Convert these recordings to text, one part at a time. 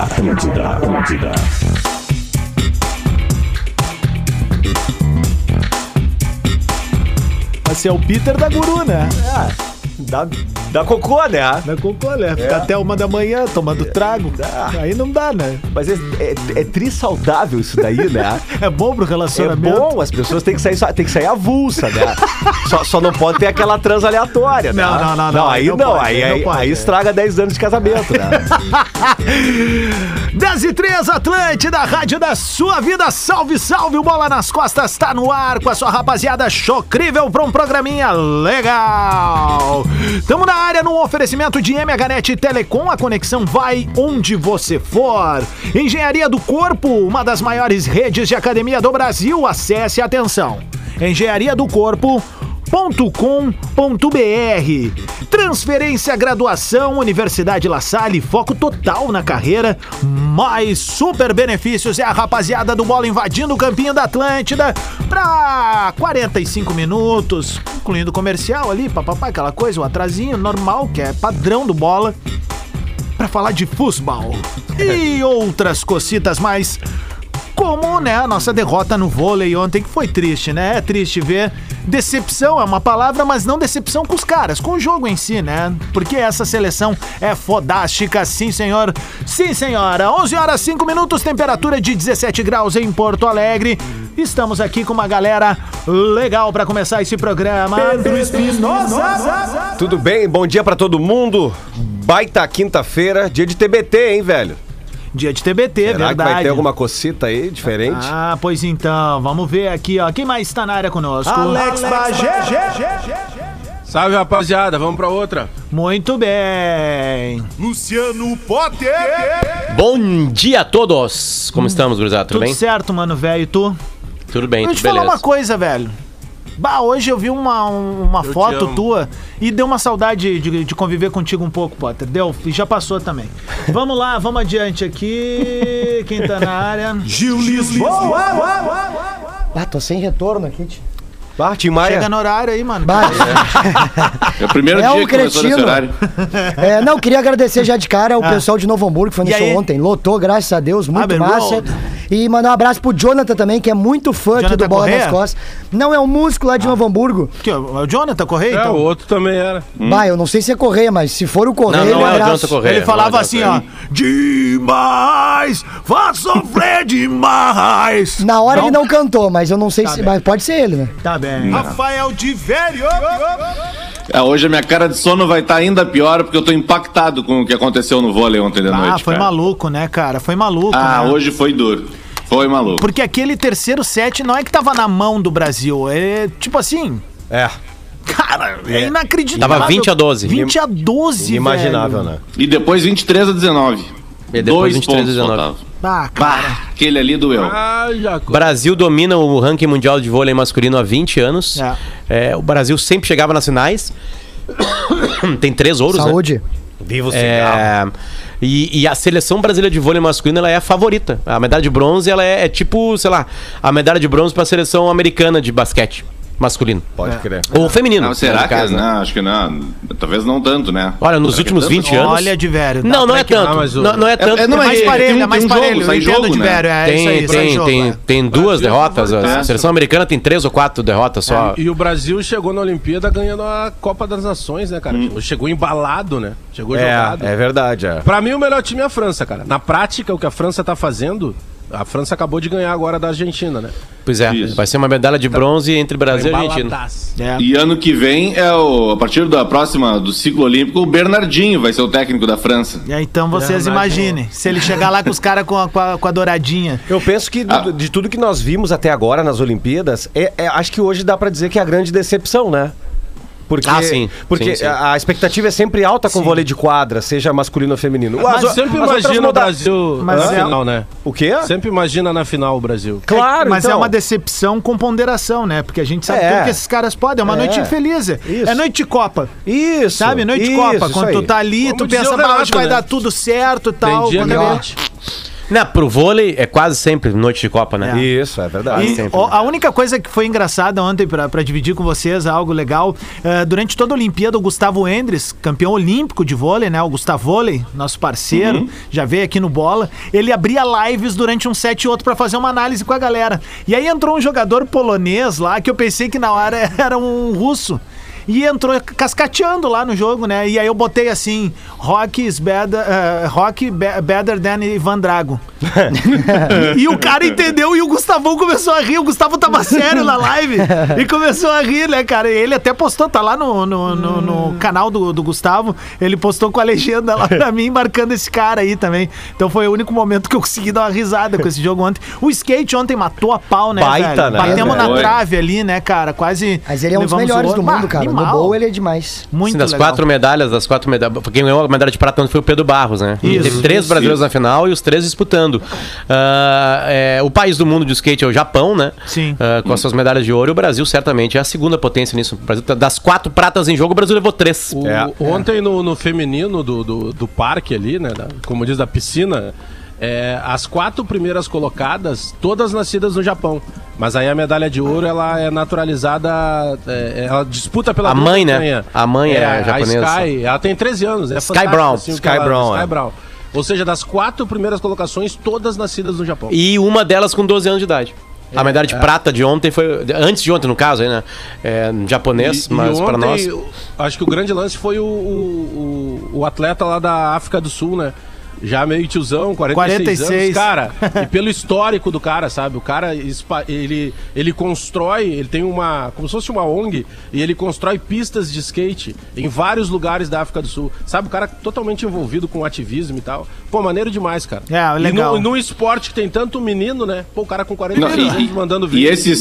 Atlântida, Atlântida, Atlântida. Esse é o Peter da Guru, né? Dá, dá cocô, né? Da cocô, né? Fica até uma da manhã tomando trago. Aí não dá, né? Mas é, é, é tri saudável isso daí, né? É bom pro É relacionamento. bom, as pessoas têm que sair, tem que sair avulsa, né? só, só não pode ter aquela trans aleatória, né? Não, não, não, não, aí aí não, não pode, aí, aí não aí, pode, aí é. estraga 10 anos de casamento, né? 10 e 3, Atlântida, rádio da sua vida. Salve, salve, o Bola nas Costas tá no ar com a sua rapaziada chocrível pra um programinha legal. Tamo na área num oferecimento de MHNet Telecom, a conexão vai onde você for. Engenharia do Corpo, uma das maiores redes de academia do Brasil. Acesse atenção. Engenharia do Corpo com.br Transferência, graduação, Universidade La Salle, foco total na carreira, mais super benefícios é a rapaziada do Bola invadindo o campinho da Atlântida pra 45 minutos, incluindo comercial ali, papapá, aquela coisa, o atrasinho normal, que é padrão do Bola, pra falar de futebol. E outras cocitas mais como, né, a nossa derrota no vôlei ontem, que foi triste, né? É triste ver. Decepção é uma palavra, mas não decepção com os caras, com o jogo em si, né? Porque essa seleção é fodástica, sim, senhor. Sim, senhora. 11 horas 5 minutos, temperatura de 17 graus em Porto Alegre. Estamos aqui com uma galera legal pra começar esse programa. Pedro Espinosa. Tudo bem? Bom dia pra todo mundo. Baita quinta-feira, dia de TBT, hein, velho? Dia de TBT, Será verdade. que vai ter alguma cocita aí diferente? Ah, pois então, vamos ver aqui, ó. Quem mais está na área conosco? Alex Salve, rapaziada. Vamos pra outra. Muito bem. Luciano Potter. Bom dia a todos! Como estamos, gurizada? Tudo, Tudo bem? certo, mano, velho. E tu? Tudo bem, Deixa eu tudo te falar beleza. uma coisa, velho. Bah, hoje eu vi uma, um- uma foto amo. tua e deu uma saudade de, de conviver contigo um pouco, Potter. Deu? E já passou também. vamos lá, vamos adiante aqui. Quem tá na área? Gil Lisboa. Ah, tô sem retorno aqui, tio. Ah, Tim Maia. Chega no horário aí, mano. Bah, É o primeiro É dia um que começou nesse cretino. horário. é, não, queria agradecer já de cara o pessoal de Novo Hamburgo que foi no Ah. Show ontem. Lotou, graças a Deus, muito Abbey massa. Road. E mandar um abraço pro Jonathan também, que é muito fã aqui do Bola Corrêa? nas Costas. Não, é um músico lá de Novo Hamburgo. Ó, é o Jonathan Correia, É, então? o outro também era. Bah, eu não sei se é Correia, mas se for o Correia, Não, não um é o. Jonathan Correia. Ele falava não é o assim, ó. Demais! Faz sofrer demais! Na hora ele não cantou, mas eu não sei se. bem. Mas pode ser ele, né? Tá bem. Rafael de Velho. É, hoje a minha cara de sono vai estar ainda pior porque eu tô impactado com o que aconteceu no vôlei ontem de Ah, noite. foi cara. maluco, né, cara? Foi maluco. Ah, né? hoje foi duro. Foi maluco. Porque aquele terceiro set não é que tava na mão do Brasil. É tipo assim. É, Cara, é, inacreditável. Tava 20 a 12. 20 a 12, inimaginável, velho. né? E depois 23 a 19. E depois Dois 23 a pontos 19. faltavam. Ah, cara. Aquele ali doeu. Ah, já. Brasil domina o ranking mundial de vôlei masculino há 20 anos. É. É, o Brasil sempre chegava nas finais. Tem três ouros, né? Saúde. Viva o cigarro. É, e, e a seleção brasileira de vôlei masculino ela é a favorita. A medalha de bronze ela é, é tipo, sei lá, a medalha de bronze para a seleção americana de basquete masculino. Pode crer. Ou feminino. Não, será que caso, né? não? Acho que não. Talvez não tanto, né? Olha, nos últimos tanto? 20 anos. Olha de velho. dá Não, não é equilibrar. tanto. Não, não é tanto. é, não, É mais Tem- parelho, tem é mais tem jogo, parelho. entendo jogo, de né? velho. É tem, tem, tem, é. tem duas derrotas. A É. seleção americana tem três ou quatro derrotas só. E o Brasil chegou na Olimpíada ganhando a Copa das Nações, né, cara? Chegou embalado, né? Chegou jogado. É, é verdade, é. Pra mim, o melhor time é a França, cara. Na prática, o que a França tá fazendo, a França acabou de ganhar agora da Argentina, né? Pois é, Isso. vai ser uma medalha de bronze entre Brasil e Argentina. É. E ano que vem, é o, a partir da próxima do ciclo olímpico, o Bernardinho vai ser o técnico da França. E aí, então vocês imaginem, se ele chegar lá com os caras com, a- com, a- com a douradinha. Eu penso que do- Ah. de tudo que nós vimos até agora nas Olimpíadas, é, é- acho que hoje dá pra dizer que é a grande decepção, né? Porque, Ah, sim. porque Sim, sim. A, expectativa é sempre alta com vôlei de quadra, seja masculino ou feminino. Mas o- sempre outras imagina o Brasil Mas na é- final, né? O quê? Sempre imagina na final o Brasil. Claro, mas então. é uma decepção com ponderação, né? Porque a gente sabe É. tudo que esses caras podem. É uma É. noite infeliz. Isso. É noite de Copa. Isso. Sabe? Noite de Copa. isso Quando tu tá ali, Vamos tu pensa, o "Bah, Renato, hoje vai né? dar tudo certo e Tem tal. dia Quando bate. Não, pro vôlei é quase sempre noite de Copa, né? Isso, é verdade. E, sempre, ó, né? a única coisa que foi engraçada ontem, pra, pra dividir com vocês, algo legal, eh, durante toda a Olimpíada, o Gustavo Endres, campeão olímpico de vôlei, né? O Gustavo Vôlei, nosso parceiro, já veio aqui no Bola, ele abria lives durante um set e outro pra fazer uma análise com a galera. E aí entrou um jogador polonês lá, que eu pensei que na hora era um russo. E entrou cascateando lá no jogo, né? E aí eu botei assim, rock is better, eh, rock be- better than Ivan Drago. e o cara entendeu e o Gustavão começou a rir. O Gustavo tava sério na live e começou a rir, né, cara? E ele até postou, tá lá no, no, no- no canal do, do Gustavo. Ele postou com a legenda lá pra mim, marcando esse cara aí também. Então foi o único momento que eu consegui dar uma risada com esse jogo ontem. O skate ontem matou a pau, né, Baita, velho? né? Batemos na Foi. trave ali, né, cara? Quase. Mas ele é um dos melhores do mundo, Ah, cara. No animal. bowl ele é demais. Muito Sim, das legal. quatro medalhas, das quatro medalhas. Quem ganhou a medalha de prata ontem foi o Pedro Barros, né? Isso, Teve três isso, brasileiros isso. na final e os três disputando. Ah, é, o país do mundo de skate é o Japão, né? Sim. Ah, com as suas medalhas de ouro. E o Brasil certamente é a segunda potência nisso. O Brasil, tá- das quatro pratas em jogo, o Brasil levou três. O- É. Ontem no, no feminino do, do, do parque ali, né? da- como diz, da piscina, é, as quatro primeiras colocadas, todas nascidas no Japão. Mas aí a medalha de ouro, ela é naturalizada, é, ela disputa pela A mãe, né? A mãe é a japonesa. Sky, ela tem 13 anos. É Sky Brown. o que Sky ela- Brown, Sky é. Brown. Ou seja, das quatro primeiras colocações, todas nascidas no Japão. E uma delas com 12 anos de idade. A medalha de prata de ontem foi. Antes de ontem, no caso, né? É, japonês, E- mas para nós. Acho que o grande lance foi o, o, o- o atleta lá da África do Sul, né? Já meio tiozão, 46, 46. anos. Cara, e pelo histórico do cara, sabe? O cara, ele, ele constrói, ele tem uma. como se fosse uma ONG, e ele constrói pistas de skate em vários lugares da África do Sul. Sabe? O cara totalmente envolvido com ativismo e tal. Pô, maneiro demais, cara. É, legal. E no, num esporte que tem tanto menino, né? Pô, o cara com 46 Não, anos mandando E vídeo. esse,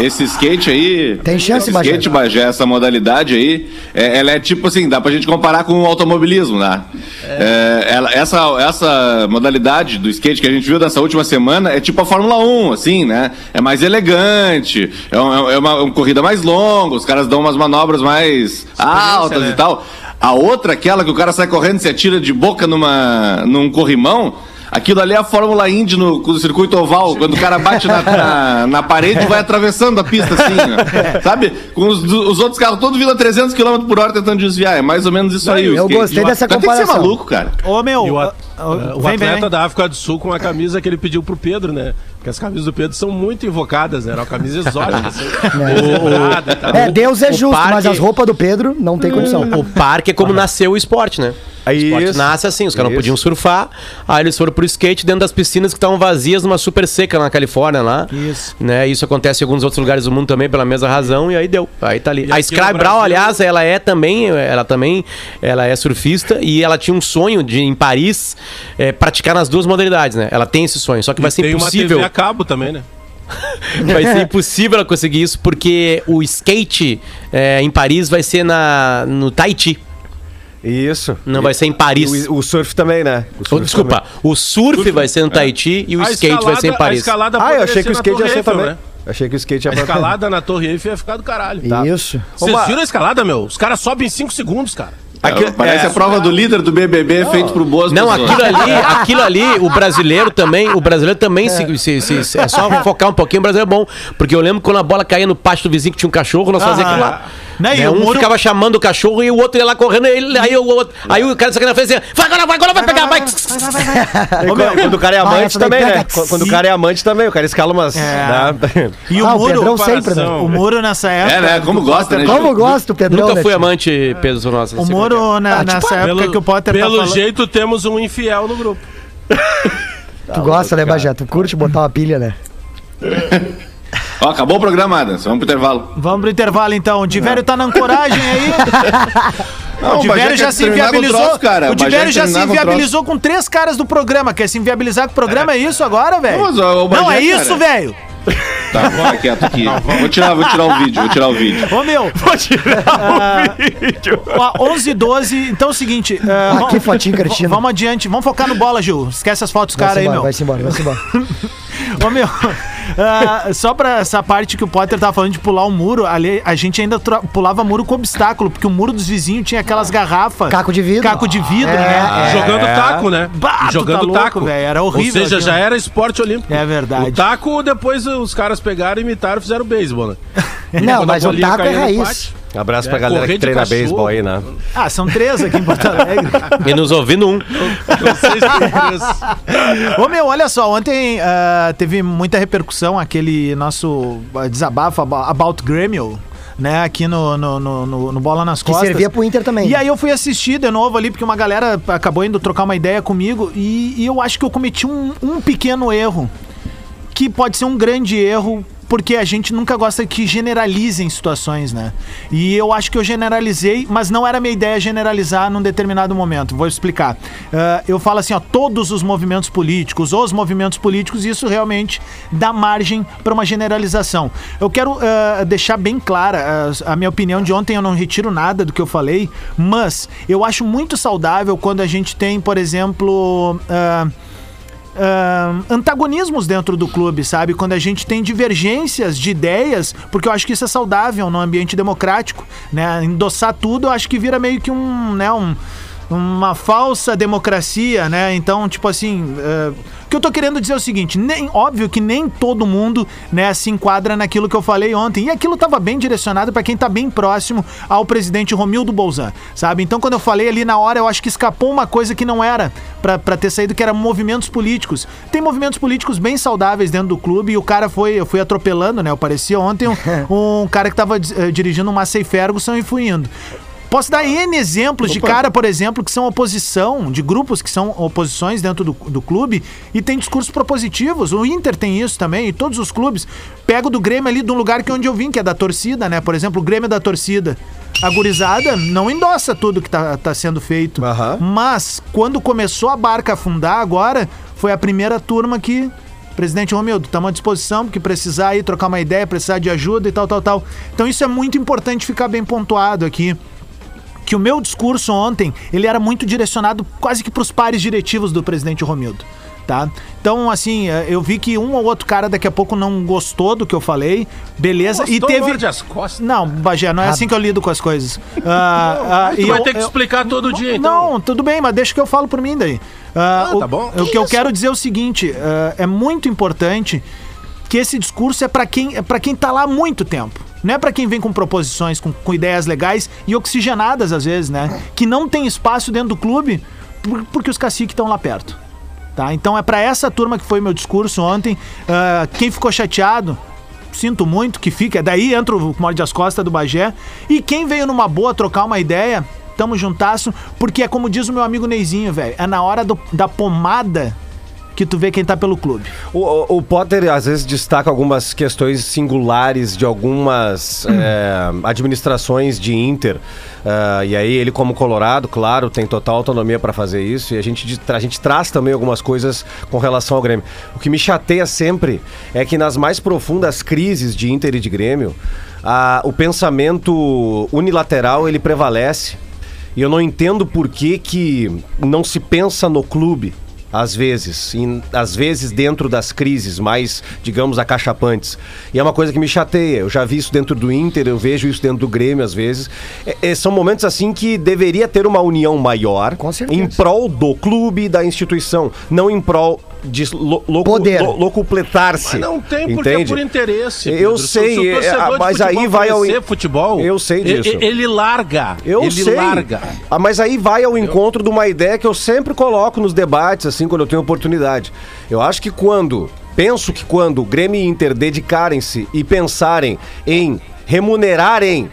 esse skate aí. Tem chance, esse Bagé? skate, Bagé, essa modalidade aí, é- ela é tipo assim, dá pra gente comparar com o automobilismo, né? É, ela- essa, essa modalidade do skate que a gente viu dessa última semana é tipo a Fórmula 1, assim, né? É mais elegante, é, um- é uma, uma corrida mais longa, os caras dão umas manobras mais altas né? e tal. A outra, aquela que o cara sai correndo e se atira de boca numa, num corrimão. Aquilo ali é a Fórmula Indy no, no circuito oval, quando o cara bate na, na, na parede e vai atravessando a pista assim, né? sabe? Com os, os outros carros todos vindo a 300 km por hora tentando desviar. É mais ou menos isso aí. o eu skate. gostei O dessa cara Tem que ser comparação. maluco, cara. Ô, meu. E o, at- o vem, atleta vem. da África do Sul com a camisa que ele pediu pro Pedro, né? Porque as camisas do Pedro são muito invocadas, né? Era uma camisa exótica, assim. e tal. É, Deus é o justo, mas parque- as roupas do Pedro não tem condição. O parque é como nasceu o esporte, né? O esporte Isso. nasce assim, os caras não podiam surfar, aí eles foram pro skate dentro das piscinas que estavam vazias numa super seca na Califórnia lá. Isso. Né? Isso acontece em alguns outros lugares do mundo também pela mesma razão e aí deu. Aí tá ali. E a Sky Brown, aliás, ela é também, ela também, ela é surfista e ela tinha um sonho de em Paris é, praticar nas duas modalidades, né? Ela tem esse sonho, só que vai E ser tem uma impossível. Cabo também, né? Vai ser impossível ela conseguir isso porque o skate é, em Paris vai ser na no Tahiti. Isso. Não vai ser em Paris. E O, o surf também, né? O Oh, surf desculpa, o surf, vai ser no Tahiti e o A skate vai ser em escalada- A Paris. escalada também. Ah, eu achei que o skate ia ser Eiffel, também. né? Achei que o skate ia A escalada na Torre Eiffel ia ficar do caralho. Isso. Vocês viram a escalada, meu? Os caras sobem em 5 segundos, cara. Aquilo- Parece é- a prova do líder do BBB feito por boas Não, pessoas. aquilo ali, aquilo ali, o brasileiro também, o brasileiro também, se, se- se- se- é só focar um pouquinho, o brasileiro é bom. Porque eu lembro quando a bola caía no pátio do vizinho que tinha um cachorro, nós fazíamos aquilo lá. Né, e Né, o um muro- ficava chamando o cachorro e o outro ia lá correndo, ele, aí, o outro, aí o cara saiu na frente e dizia, vai agora, vai agora, vai pegar, vai. E quando, o cara é amante também, né? pega. Quando o cara é amante também, o cara escala umas. É. né? E o Ah, o muro. Sempre, né? O muro nessa época. É, né? Como gosta, né? Como eu gosto, Pedrão, Nunca né, fui amante, Pedro Nossa. O muro Ah, nessa época que o Potter tá pelo jeito, temos um infiel no grupo. Tu gosta, né, Bagé? Tu curte botar uma pilha, né? Ó, acabou o programa, Adams. Vamos pro intervalo. Vamos pro intervalo então. O Divério tá na ancoragem aí. Não, o Divério Bagé já se inviabilizou. troço, cara. o quer já se com inviabilizou com três caras do programa. Quer se inviabilizar com o programa? É isso agora, velho? Não, Bagé, Não, é cara. isso, velho. Tá, fica quieto aqui. Vou tirar, vou tirar o vídeo, vou tirar o vídeo. Ô, meu. Vou tirar o vídeo. 11 e 12. Então é o seguinte. é, Aqui, vamos- fotinho cretina. Vamos adiante. Vamos focar no bola, Gil. Esquece as fotos caras aí, embora, meu. vai-se embora, vai-se embora. Ô meu, ah, só pra essa parte que o Potter tava falando de pular o muro, ali a gente ainda pulava muro com obstáculo, porque o muro dos vizinhos tinha aquelas garrafas. Caco de vidro. Caco de vidro, É, né? Jogando taco, né? Bah, Jogando tá louco, taco. velho, era horrível Ou seja, aquilo. já era esporte olímpico. É verdade. O taco, depois os caras pegaram, imitaram e fizeram beisebol, né? Não, mas o taco é raiz. Abraço pra É, galera correr que treina beisebol aí, né? Ah, são três aqui em Porto Alegre. E nos ouvindo um. Vocês. Ô meu, olha só, ontem ah, teve muita repercussão aquele nosso ah, desabafo abo- about Grêmio, né, aqui no, no, no, no- no Bola nas Que Costas. servia pro Inter também. E aí eu fui assistir de novo ali, porque uma galera acabou indo trocar uma ideia comigo e, e eu acho que eu cometi um, um pequeno erro, que pode ser um grande erro, porque a gente nunca gosta que generalizem situações, né? E eu acho que eu generalizei, mas não era minha ideia generalizar num determinado momento. Vou explicar. Ah, eu falo assim, ó, todos os movimentos políticos, os movimentos políticos, isso realmente dá margem para uma generalização. Eu quero ah, deixar bem clara ah, a minha opinião de ontem, eu não retiro nada do que eu falei, mas eu acho muito saudável quando a gente tem, por exemplo. ah, ah, antagonismos dentro do clube, sabe? Quando a gente tem divergências de ideias, porque eu acho que isso é saudável no ambiente democrático, né? Endossar tudo, eu acho que vira meio que um, né, um uma falsa democracia, né? Então, tipo assim, eh, o que eu tô querendo dizer é o seguinte, nem óbvio que nem todo mundo, né, se enquadra naquilo que eu falei ontem. E aquilo tava bem direcionado para quem tá bem próximo ao presidente Romildo Bolzan, sabe? Então, quando eu falei ali na hora, eu acho que escapou uma coisa que não era pra pra ter saído, que era movimentos políticos. Tem movimentos políticos bem saudáveis dentro do clube e o cara foi, eu fui atropelando, né? Eu parecia ontem um, um cara que tava eh, dirigindo uma Massey Ferguson e fui indo. Posso dar N exemplos de cara, por exemplo, que são oposição, de grupos que são oposições dentro do, do clube e tem discursos propositivos. O Inter tem isso também, e todos os clubes. Pego do Grêmio ali de um lugar que é onde eu vim, que é da torcida, né? Por exemplo, o Grêmio é da torcida. A gurizada não endossa tudo que tá, tá sendo feito. Aham. Mas quando começou a barca a afundar agora, foi a primeira turma que. Presidente Romildo, estamos à disposição, porque precisar aí trocar uma ideia, precisar de ajuda e tal, tal, tal. Então isso é muito importante ficar bem pontuado aqui que o meu discurso ontem, ele era muito direcionado quase que para os pares diretivos do presidente Romildo. Tá? Então, assim, eh, eu vi que um ou outro cara daqui a pouco não gostou do que eu falei, beleza, e Gostou, teve. morde as costas. Não, Bagé, não é assim que eu lido com as coisas. Ah, ah, Tu e vai eu- ter que eu- explicar todo dia, então. não, tudo bem, mas deixa que eu falo por mim daí. Ah, Ah, o, tá bom. O que eu quero dizer é o seguinte: ah, é muito importante que esse discurso é para quem, é quem tá lá há muito tempo. Não é para quem vem com proposições, com, com ideias legais e oxigenadas às vezes, né? Que não tem espaço dentro do clube por- porque os caciques estão lá perto. Tá? Então é para essa turma que foi meu discurso ontem. Ah, quem ficou chateado, sinto muito que fica. Daí entra o morde as costas do Bagé. E quem veio numa boa trocar uma ideia, tamo juntasso, porque é como diz o meu amigo Neizinho, velho. É na hora do- da pomada que tu vê quem tá pelo clube. O, o- Potter às vezes destaca algumas questões singulares de algumas é, administrações de Inter. Ah, e aí ele, como Colorado, claro, tem total autonomia para fazer isso. E a gente, a gente traz também algumas coisas com relação ao Grêmio. O que me chateia sempre é que nas mais profundas crises de Inter e de Grêmio, o pensamento unilateral ele prevalece. E eu não entendo por que, que não se pensa no clube, às vezes, em- às vezes dentro das crises mais, digamos, acachapantes. E é uma coisa que me chateia. Eu já vi isso dentro do Inter, eu vejo isso dentro do Grêmio às vezes. É- é- são momentos assim que deveria ter uma união maior em prol do clube e da instituição, não em prol de lo, locu- Poder. lo- locupletar-se. Mas não tem porque é entende? por interesse. Eu Pedro. Se- sei, se o é, mas aí futebol vai ao futebol. Eu sei disso. e- Ele larga. Eu ele sei. larga. Ah, mas aí vai ao encontro de uma ideia que eu sempre coloco nos debates, assim, quando eu tenho oportunidade. Eu acho que quando. Penso que quando Grêmio e Inter dedicarem-se e pensarem em remunerarem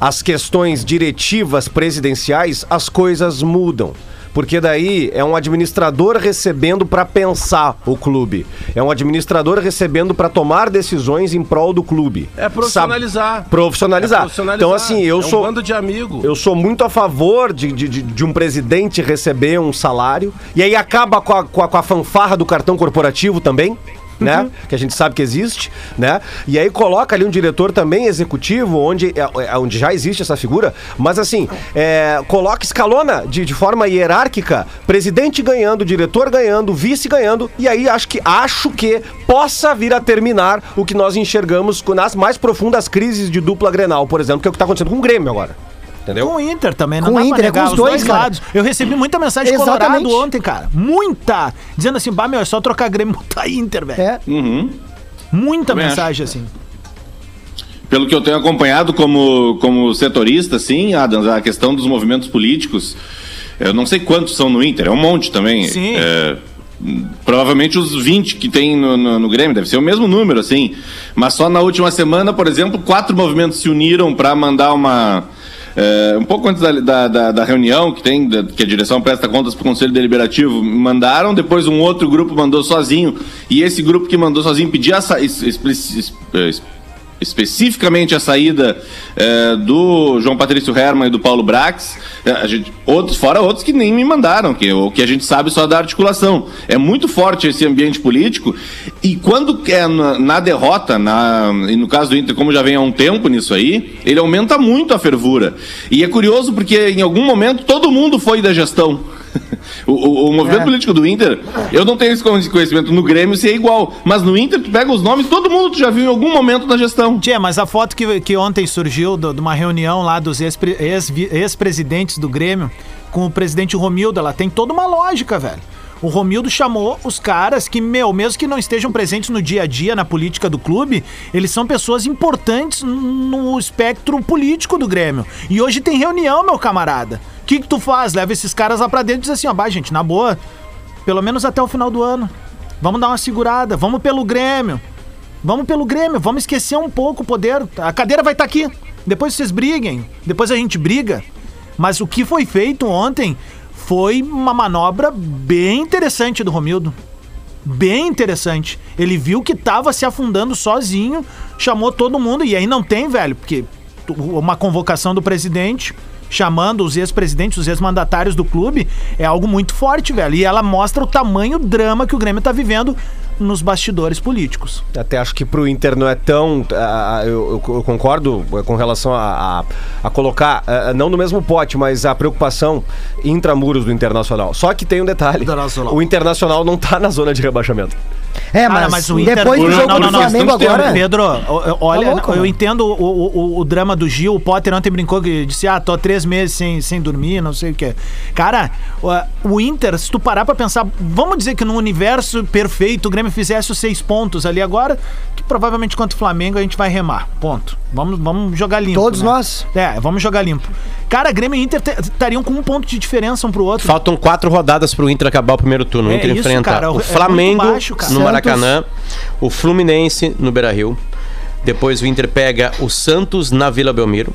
as questões diretivas presidenciais, as coisas mudam. Porque daí é um administrador recebendo para pensar o clube. É um administrador recebendo para tomar decisões em prol do clube. É profissionalizar. Sabe? Profissionalizar. É profissionalizar. Então, assim, eu é um sou. bando de amigo. Eu sou muito a favor de, de, de- de um presidente receber um salário e aí acaba com a, com a, com a fanfarra do cartão corporativo também. Né? Que a gente sabe que existe, né? E aí coloca ali um diretor também executivo, onde, é, é, onde já existe essa figura, mas assim, é, coloca, escalona de, de forma hierárquica, presidente ganhando, diretor ganhando, vice ganhando, e aí acho que, acho que possa vir a terminar o que nós enxergamos nas mais profundas crises de dupla Grenal, por exemplo, que é o que tá acontecendo com o Grêmio agora. Entendeu? Com o Inter também, não Com dá o pra Inter, é negar, com os dois, cara. lados. Eu recebi muita mensagem de Exatamente. Colorado ontem, cara. Muita! Dizendo assim, bah, meu, é só trocar Grêmio e botar Inter, velho. É. Uhum. Muita Também mensagem assim. Pelo que eu tenho acompanhado como, como setorista, assim, Adams, a questão dos movimentos políticos, eu não sei quantos são no Inter, é um monte também. Sim. É, provavelmente os 20 que tem no, no, no Grêmio, deve ser o mesmo número, assim. Mas só na última semana, por exemplo, quatro movimentos se uniram para mandar uma. É, um pouco antes da, da, da- da reunião que tem, da- que a direção presta contas para o Conselho Deliberativo, mandaram, depois um outro grupo mandou sozinho, e esse grupo que mandou sozinho pedia a sa- es- es- es- es- especificamente a saída eh, do João Patrício Herman e do Paulo Brax, eh, gente, outros, fora outros que nem me mandaram, que o que a gente sabe só da articulação. É muito forte esse ambiente político e quando é na, na derrota, na, e no caso do Inter, como já vem há um tempo nisso aí, ele aumenta muito a fervura. E é curioso porque em algum momento todo mundo foi da gestão. O, o- o movimento É. político do Inter, eu não tenho esse conhecimento no Grêmio se é igual, mas no Inter tu pega os nomes, todo mundo tu já viu em algum momento da gestão. Tia, mas a foto que, que ontem surgiu do- de uma reunião lá dos ex-pre- ex- ex-presidentes do Grêmio com o presidente Romildo, ela tem toda uma lógica, velho. O Romildo chamou os caras que, meu, mesmo que não estejam presentes no dia a dia na política do clube, eles são pessoas importantes no espectro político do Grêmio. E hoje tem reunião, meu camarada. O que, que tu faz? Leva esses caras lá pra dentro e diz assim, ó, bah, gente, na boa, pelo menos até o final do ano. Vamos dar uma segurada, vamos pelo Grêmio. Vamos pelo Grêmio, vamos esquecer um pouco o poder. A cadeira vai estar aqui. Depois vocês briguem, depois a gente briga. Mas o que foi feito ontem foi uma manobra bem interessante do Romildo. Bem interessante. Ele viu que tava se afundando sozinho, chamou todo mundo, e aí não tem, velho, porque uma convocação do presidente chamando os ex-presidentes, os ex-mandatários do clube, é algo muito forte, velho. E ela mostra o tamanho drama que o Grêmio tá vivendo nos bastidores políticos. Até acho que pro Inter não é tão. ah, eu, eu- concordo com relação a, a- a colocar, ah, não no mesmo pote, mas a preocupação intramuros do Internacional. Só que tem um detalhe: Internacional. o Internacional não tá na zona de rebaixamento. É, Cara, mas, o Inter- depois do Não, jogo não, do não, não, Flamengo estamos agora. Pedro, o- o- olha, Tá louco, eu entendo o, o- o- drama do Gil. O Potter ontem brincou que disse: Ah, tô há três meses sem, sem dormir, não sei o que. Cara, o, Inter, se tu parar pra pensar, vamos dizer que num universo perfeito o Grêmio fizesse os seis pontos ali agora, que provavelmente contra o Flamengo a gente vai remar. Ponto. Vamos, vamos jogar limpo. Todos né? nós. É, vamos jogar limpo. Cara, Grêmio e Inter te- estariam com um ponto de diferença um pro outro. Faltam quatro rodadas pro Inter acabar o primeiro turno. O É Inter isso, enfrenta cara, é o Flamengo baixo, cara. No. Maracanã, o Fluminense no Beira-Rio. Depois o Inter pega o Santos na Vila Belmiro.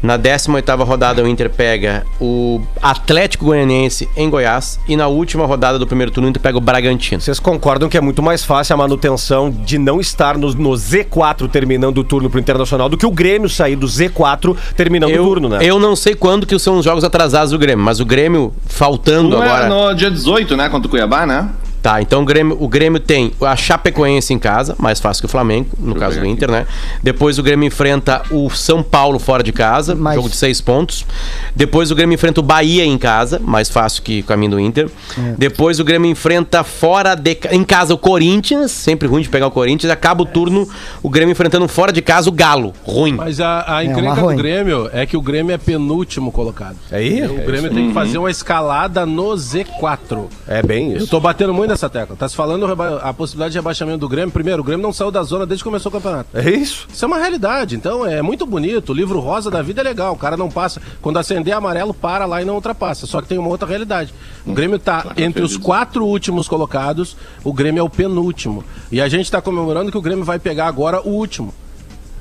Na 18ª rodada o Inter pega o Atlético Goianiense em Goiás e na última rodada do primeiro turno o Inter pega o Bragantino. Vocês concordam que é muito mais fácil a manutenção de não estar no, no Z4 terminando o turno pro Internacional do que o Grêmio sair do Z4 terminando Eu, o turno, né? eu não sei quando que são os jogos atrasados do Grêmio, mas o Grêmio faltando Um agora. é no dia 18, né? Contra o Cuiabá, né? Tá, então o Grêmio, o Grêmio tem a Chapecoense em casa, mais fácil que o Flamengo, no eu caso do aqui. Inter, né? Depois o Grêmio enfrenta o São Paulo fora de casa, Mais- jogo de seis pontos. Depois o Grêmio enfrenta o Bahia em casa, mais fácil que o caminho do Inter. É. Depois o Grêmio enfrenta fora de em casa o Corinthians, sempre ruim de pegar o Corinthians. Acaba o turno o Grêmio enfrentando fora de casa o Galo, ruim. Mas a, a uma encrenca ruim. do Grêmio é que o Grêmio é penúltimo colocado. Aí, O é Grêmio tem que fazer uma escalada no Z4. É bem Eu isso. tô batendo muito nessa tecla. Tá se falando a possibilidade de rebaixamento do Grêmio. Primeiro, o Grêmio não saiu da zona desde que começou o campeonato. É isso. Isso é uma realidade, então é muito bonito. O livro rosa da vida é legal. O cara não passa. Quando acender amarelo, para lá e não ultrapassa. Só que tem uma outra realidade. O Grêmio tá entre os quatro últimos colocados, o Grêmio é o penúltimo. E a gente tá comemorando que o Grêmio vai pegar agora o último.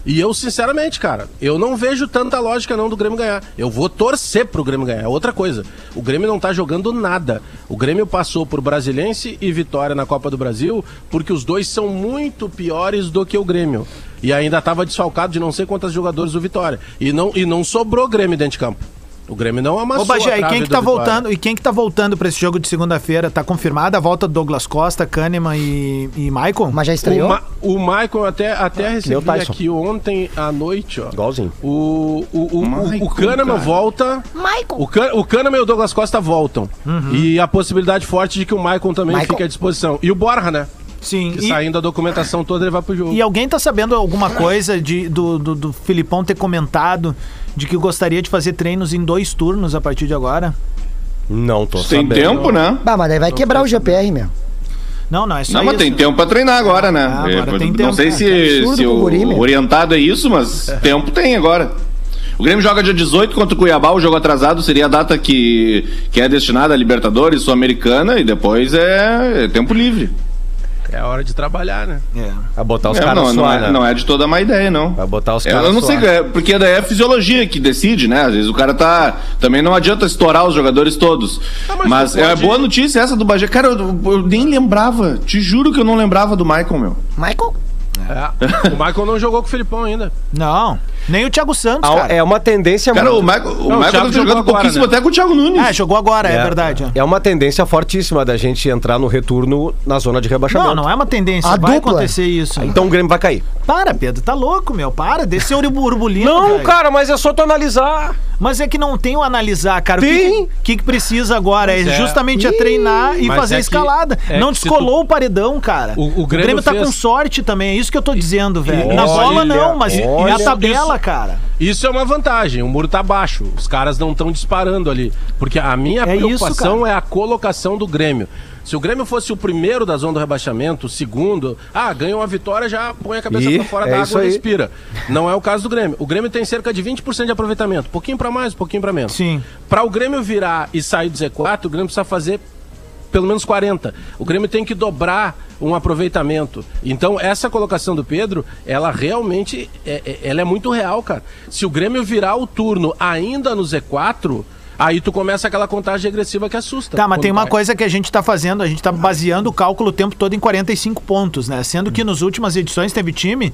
E eu, sinceramente, cara, eu não vejo tanta lógica não do Grêmio ganhar. Eu vou torcer pro Grêmio ganhar, é outra coisa. O Grêmio não tá jogando nada. O Grêmio passou por Brasiliense e Vitória na Copa do Brasil, porque os dois são muito piores do que o Grêmio. E ainda tava desfalcado de não sei quantos jogadores do Vitória. E não, e não sobrou Grêmio dentro de campo. O Grêmio não amassou Ô, Bagé, a e quem que tá voltando? E quem que tá voltando pra esse jogo de segunda-feira? Tá confirmada a volta do Douglas Costa, Kahneman e, e Maicon? Mas já O, estreou? Ma o Michael até, até o recebi aqui ontem à noite, ó. Igualzinho. O, o, o, o, Michael, o Kahneman cara. volta. O, Can, o Kahneman e o Douglas Costa voltam. E a possibilidade forte de que o Michael também Michael. fique à disposição. E o Borja, né? Sim. Que E, saindo a documentação toda, ele vai pro jogo. e alguém tá sabendo alguma coisa de, do, do, do Filipão ter comentado de que gostaria de fazer treinos em dois turnos a partir de agora? Não tô Tem sabendo. tempo, né? Bah, mas daí vai quebrar o GPR, meu. Não, não, é só Não, mas isso. tem tempo pra treinar agora, né? Ah, agora É, tem não tempo, sei se, absurdo se pro o guri, meu. orientado é isso, mas tempo tem agora. O Grêmio joga dia 18 contra o Cuiabá, o jogo atrasado seria a data que, que é destinada à Libertadores, Sul-Americana, e depois é, é tempo livre. É hora de trabalhar, né? É. Vai botar os É, caras não, não, é, né? não é de toda má ideia, não. Vai botar os É, caras eu não sei, suar. é, porque daí é a fisiologia que decide, né? Às vezes o cara tá. Também não adianta estourar os jogadores todos. Ah, mas mas é pode- boa notícia essa do Bagé. Cara, eu, eu nem lembrava. Te juro que eu não lembrava do Michael, meu. Michael? É. O Michael não jogou com o Filipão ainda. Não, nem o Thiago Santos, cara. É uma tendência Cara, o muito- Michael, o Não, o Michael tá jogou jogando agora, pouquíssimo né? até com o Thiago Nunes. É, jogou agora, é, verdade. ó. É uma tendência fortíssima da gente entrar no retorno na zona de rebaixamento. Não, não é uma tendência. A vai dupla. acontecer isso. Então o Grêmio vai cair. Para, Pedro, tá louco, meu. Para, desse urubulino. Não, velho. cara, mas é só tu analisar. Mas é que não tem o analisar, cara. Tem. O que, que, que precisa agora? É, Mas é. justamente é treinar e Mas fazer é escalada. é não descolou o paredão, cara. O- o Grêmio tá fez- com sorte também, é isso que eu tô dizendo, velho. Na bola não, mas olha. é a tabela, Isso- cara. Isso é uma vantagem. O muro tá baixo. Os caras não estão disparando ali. Porque a minha É isso, preocupação cara. é a colocação do Grêmio. Se o Grêmio fosse o primeiro da zona do rebaixamento, o segundo, ah, ganha uma vitória, já põe a cabeça pra fora é da isso água e respira. Não é o caso do Grêmio. O Grêmio tem cerca de 20% de aproveitamento. Pouquinho pra mais, pouquinho pra menos. Sim. Pra o Grêmio virar e sair do Z4, o Grêmio precisa fazer pelo menos 40. O Grêmio tem que dobrar um aproveitamento. Então, essa colocação do Pedro, ela realmente é, é- ela é muito real, cara. Se o Grêmio virar o turno ainda no Z4, aí tu começa aquela contagem regressiva que assusta. Tá, mas tem uma vai. coisa que a gente tá fazendo, a gente tá baseando o cálculo o tempo todo em 45 pontos, né? Sendo que nas últimas edições teve time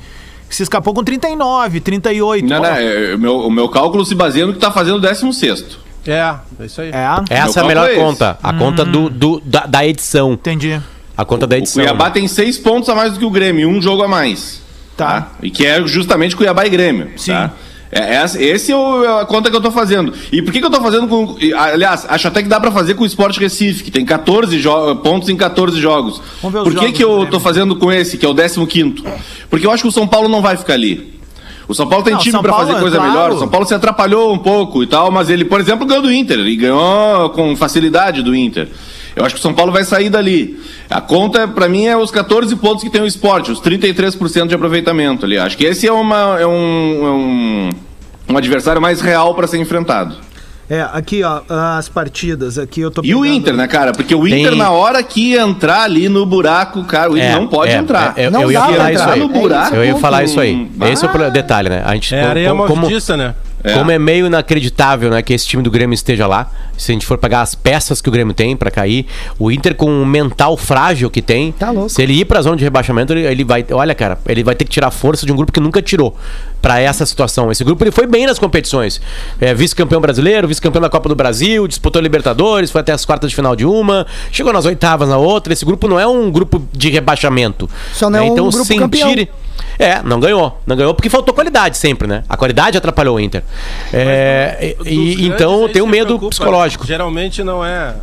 que se escapou com 39, 38. Não, não, é, o, meu, o meu cálculo se baseia no que tá fazendo o 16. É, é isso aí. É, Essa é a melhor é conta. A conta do, do- da, da edição. entendi. A conta da O edição. Cuiabá né? tem seis pontos a mais do que o Grêmio, um jogo a mais. Tá. E que é justamente Cuiabá e Grêmio. Sim. Tá? É, essa- esse é o- é a conta que eu tô fazendo. E por que, que eu tô fazendo com. Aliás, acho até que dá pra fazer com o Sport Recife, que tem 14 jo- pontos em 14 jogos. Vamos ver os Por que, jogos que eu tô fazendo com esse, que é o 15? Porque eu acho que o São Paulo não vai ficar ali. O São Paulo tem Não, time Paulo, fazer é coisa claro. melhor. O São Paulo se atrapalhou um pouco e tal, mas ele, por exemplo, ganhou do Inter. E ganhou com facilidade do Inter. Eu acho que o São Paulo vai sair dali. A conta, pra mim, é os 14 pontos que tem o esporte, os 33% de aproveitamento ali. Acho que esse é, uma, é, um, é um, um adversário mais real pra ser enfrentado. É, aqui, ó, as partidas. Aqui eu tô E o Inter, né, cara? Porque o Tem- Inter, na hora que entrar ali no buraco, cara, o Inter É, não pode é, entrar. é, eu, Não eu ia falar isso entrar aí. no buraco. Eu ia falar isso aí. Ah. Esse é o pro- detalhe, né? A gente, É como- areia como, movediça, né? É. Como é meio inacreditável, né, que esse time do Grêmio esteja lá. Se a gente for pegar as peças que o Grêmio tem pra cair, o Inter com o mental frágil que tem, Tá louco. se ele ir pra zona de rebaixamento, ele, ele vai, olha, cara, ele vai ter que tirar força de um grupo que nunca tirou pra essa situação. Esse grupo ele foi bem nas competições. É, vice-campeão brasileiro, vice-campeão da Copa do Brasil, disputou Libertadores, foi até as quartas de final de uma, chegou nas oitavas na outra. Esse grupo não é um grupo de rebaixamento. Só não é um então, grupo sentir- campeão. É, não ganhou. Não ganhou porque faltou qualidade sempre, né? A qualidade atrapalhou o Inter. É, Dos e, então tem um medo preocupa. psicológico. Geralmente não é.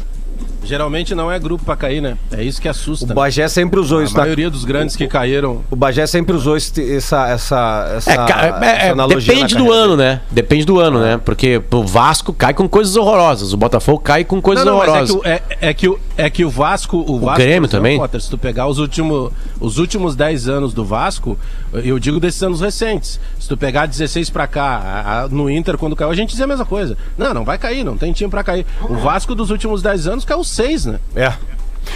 Geralmente não é grupo pra cair, né? É isso que assusta. O né? Bagé sempre usou A isso. na- maioria dos grandes que caíram. O Bagé sempre usou esse- essa, essa, essa, É, ca- é, essa é, analogia depende do ano, né? Depende do ano, né? Porque o Vasco cai com coisas horrorosas, o Botafogo cai com coisas Não, não, mas é horrorosas. que, o, é, é que o, é que o Vasco. O, Vasco, Grêmio também? Potter, se tu pegar os últimos, os últimos 10 anos do Vasco, eu digo desses anos recentes. Se tu pegar 16 pra cá, a- a- no Inter, quando caiu, a gente dizia a mesma coisa. Não, não vai cair, não tem time pra cair. O Vasco dos últimos 10 anos caiu 6, né? É.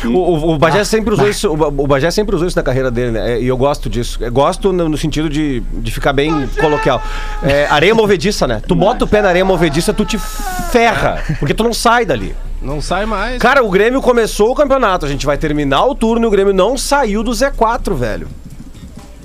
O, o, o Bagé sempre usou isso, o, Ba- o Bagé sempre usou isso na carreira dele, né? E eu gosto disso. Eu gosto no, no sentido de, de ficar bem coloquial. É, areia movediça, né? Tu bota o pé na areia movediça, tu te ferra. Porque tu não sai dali. Não sai mais. Cara, o Grêmio começou o campeonato, a gente vai terminar o turno e o Grêmio não saiu do Z4, velho.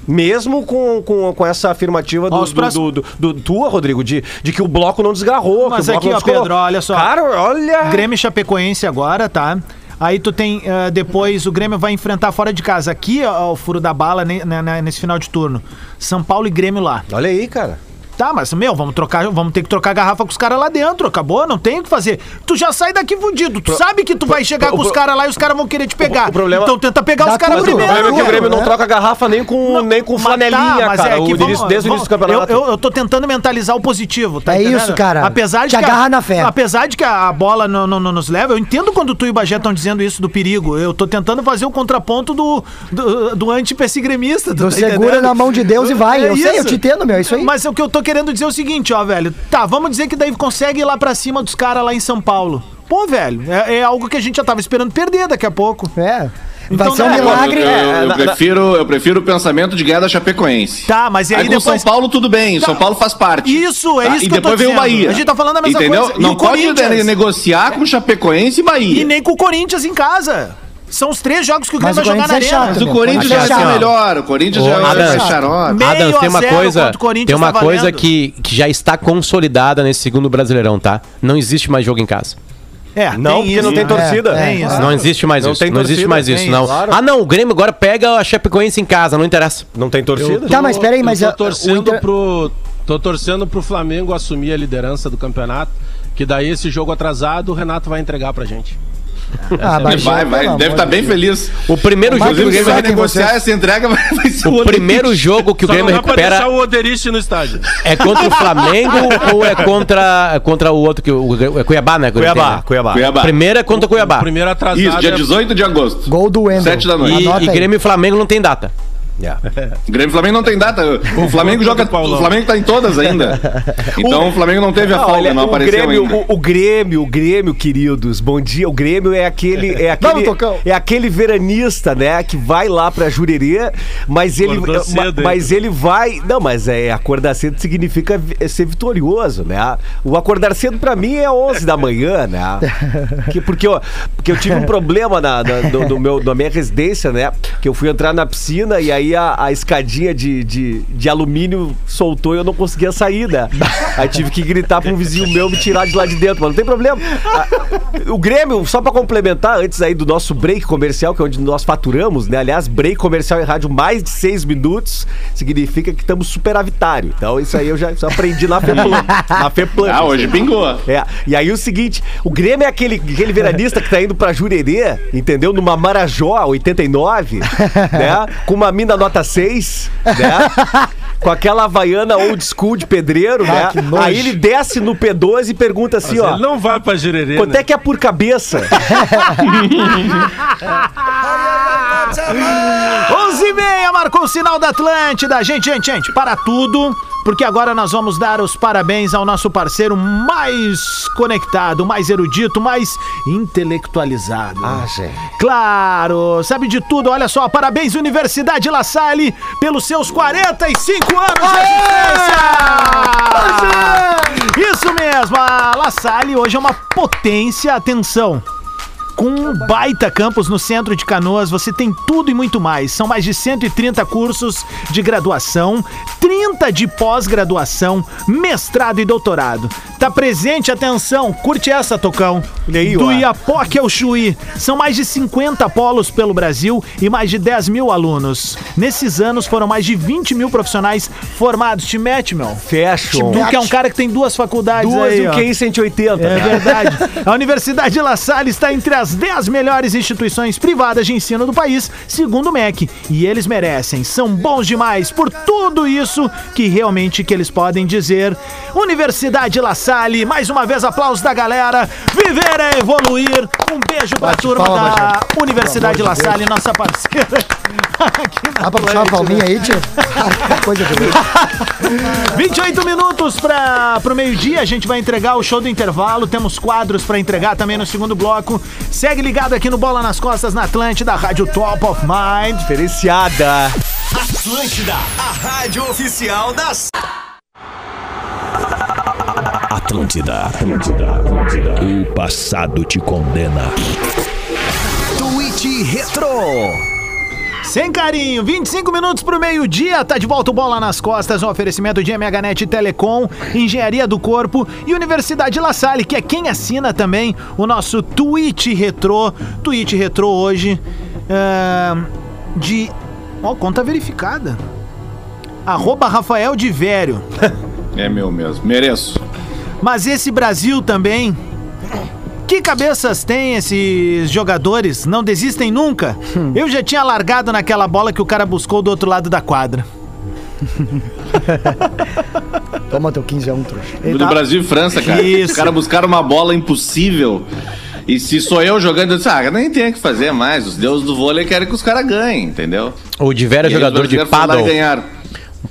Mesmo com, com, com essa afirmativa do, Ó, do, próximos- do, do- do- tua, Rodrigo, de, de que o bloco não desgarrou. Mas aqui, ó. Pedro, olha só. Cara, olha. Grêmio Chapecoense agora, tá? Aí tu tem, ah, depois o Grêmio vai enfrentar fora de casa. Aqui, ó, o furo da bala ne- ne- nesse final de turno. São Paulo e Grêmio lá. Olha aí, cara. Tá, mas, meu, vamos trocar, vamos ter que trocar garrafa com os caras lá dentro, acabou? Não tem o que fazer. Tu já sai daqui fudido, tu sabe que tu vai chegar o com os caras lá e os caras vão querer te pegar. o problema- Então tenta pegar os caras Mas o primeiro. problema é que o Não, Grêmio não troca garrafa nem com, nem com Mas flanelinha, tá, mas cara. é o que início- vamos- desde o início do campeonato. Eu, eu, eu tô tentando mentalizar o positivo, tá É entendendo? isso, cara. Apesar de Te que a- agarra na fé. Apesar de que a bola não, não- não nos leva, eu entendo quando tu e o Bagé estão dizendo isso do perigo. Eu tô tentando fazer o contraponto do, do, do anti-gremista. Do segura na mão de Deus e vai. Eu sei, eu te entendo, meu, é isso aí. Mas o que eu tô querendo dizer é o seguinte, ó, velho. Tá, vamos dizer que daí consegue ir lá pra cima dos caras lá em São Paulo. Pô, velho, é, é algo que a gente já tava esperando perder daqui a pouco. É. Vai Então ser um dá- milagre. Eu, eu- eu É, na- prefiro, eu prefiro o pensamento de guerra da Chapecoense. Tá, mas e aí, Aí, com depois... São Paulo tudo bem, o Tá. São Paulo faz parte. Isso, é Tá? isso E que eu tô depois vem o. Bahia. A gente tá falando a mesma Entendeu? coisa. E Não o pode Corinthians? negociar com Chapecoense e Bahia. E nem com o Corinthians em casa. São os três jogos que o Grêmio vai jogar na é arena. chato, Mas o. Corinthians já é é chato. melhor, o Corinthians já Ô, vai Adams. ser xarope. Meio Adams, a tem uma coisa, tem uma tá coisa que, que já está consolidada nesse segundo Brasileirão, tá? Não existe mais jogo em casa. É, Não, porque isso, não tem né? torcida. É, tem isso. Não existe mais Não isso. tem não existe torcida, mais isso, não. claro. Ah, não, o Grêmio agora pega a Chapecoense em casa, não interessa. Não tem torcida? Tá, mas peraí, mas eu tô torcendo o Inter- pro tô torcendo pro Flamengo assumir a liderança do campeonato, que daí esse jogo atrasado o Renato vai entregar pra gente. Ah, Vai, Bagé, vai, pelo deve estar de bem feliz. O primeiro Mas jogo que o Grêmio vai negociar essa entrega vai, vai ser o Odair. primeiro jogo que o Só Grêmio não recupera deixar o Oderich no estádio. é contra o Flamengo ou é contra, é contra o outro que o é Cuiabá, né? Cuiabá, Cuiabá. Cuiabá. Primeiro é contra o Cuiabá. O primeiro atrasado Isso, dia é 18 de agosto. Gol do Wendel. Sete da noite. E, e. Grêmio e Flamengo não tem data. Grêmio e Flamengo não tem data. O Flamengo joga. Paulão. O Flamengo tá em todas ainda. Então o Flamengo não teve a folga, olha, não o apareceu Grêmio, ainda. o, o Grêmio, o Grêmio, queridos, bom dia. O Grêmio é aquele, é aquele, Tocão. é aquele veranista, né, que vai lá pra Jurerê, mas ele, cedo, hein? mas ele vai, não, mas é acordar cedo significa ser vitorioso, né? O acordar cedo pra mim é 11 da manhã, né? Que, porque, eu, porque eu tive um problema na, na, do, do meu, na minha residência, né? Que eu fui entrar na piscina e aí a, a escadinha de, de, de alumínio soltou e eu não conseguia sair, né? Aí tive que gritar pra um vizinho meu me tirar de lá de dentro, mas não tem problema. O Grêmio, só pra complementar, antes aí do nosso break comercial, que é onde nós faturamos, né? Aliás, break comercial em rádio mais de seis minutos significa que estamos superavitário. Então isso aí eu já, já aprendi na FEPLAN. Na FEPLAN. Ah, hoje pingou. É, e aí o seguinte, o Grêmio é aquele, aquele veranista que tá indo pra Jurerê, entendeu? Numa Marajó 89, né? Com uma mina nota 6, né? Com aquela havaiana old school de pedreiro, Ah, né? Aí ele desce no P12 e pergunta assim, Mas ó. ele não vai pra Jurerê, Quanto né? é que é por cabeça? 11 e meia, marcou o sinal da Atlântida. Gente, gente, gente, para tudo, porque agora nós vamos dar os parabéns ao nosso parceiro mais conectado, mais erudito, mais intelectualizado. Ah, gente. Claro, sabe de tudo. Olha só, parabéns Universidade La Salle pelos seus 45 anos de existência. Isso mesmo, a La Salle hoje é uma potência, atenção. Com um baita campus no centro de Canoas, você tem tudo e muito mais. São mais de 130 cursos de graduação, 30 de pós-graduação, mestrado e doutorado. Tá presente, atenção, curte essa, Tocão. Aí, Do. Iapoque ao Chuí. São mais de 50 polos pelo Brasil e mais de 10 mil alunos. Nesses anos foram mais de 20 mil profissionais formados. Te mete, meu. Fashion. Tu que é um cara que tem duas faculdades Duas aí, e um ó. QI 180. É verdade. A Universidade de La Salle está entre as 10 melhores instituições privadas de ensino do país, segundo o MEC. E eles merecem. São bons demais por tudo isso que realmente que eles podem dizer. Universidade La Salle, mais uma vez aplausos da galera. Viver é evoluir. Um beijo pra Bate turma palma, da gente. Universidade La de Salle, nossa parceira. Aqui na Dá pra puxar uma palminha aí, tio? Ah, que coisa de louco. 28 minutos para pro meio-dia, a gente vai entregar o show do intervalo. Temos quadros para entregar também no segundo bloco. Segue ligado aqui no Bola nas Costas na Atlântida, Rádio Top of Mind. Diferenciada. Atlântida, a rádio oficial das. Atlântida, Atlântida, Atlântida. O passado te condena. Tweet Retro. Sem carinho, 25 minutos pro meio-dia, tá de volta o Bola nas Costas, um oferecimento de MHNet Telecom, Engenharia do Corpo e Universidade La Salle, que é quem assina também o nosso Tweet Retrô. Tweet Retrô hoje é, de... Ó, conta verificada. Arroba Rafael de Vério. É meu mesmo. Mereço. Mas esse Brasil também. Que cabeças tem esses jogadores? Não desistem nunca? Eu já tinha largado naquela bola que o cara buscou do outro lado da quadra. Toma teu 15 a 1, trouxa. Do tá- Brasil e França, cara. Isso. Os caras buscaram uma bola impossível. E se sou eu jogando, eu disse, ah, nem tem o que fazer mais. Os deuses do vôlei querem que os caras ganhem, entendeu? O de Vera é jogador de paddle. ganharam.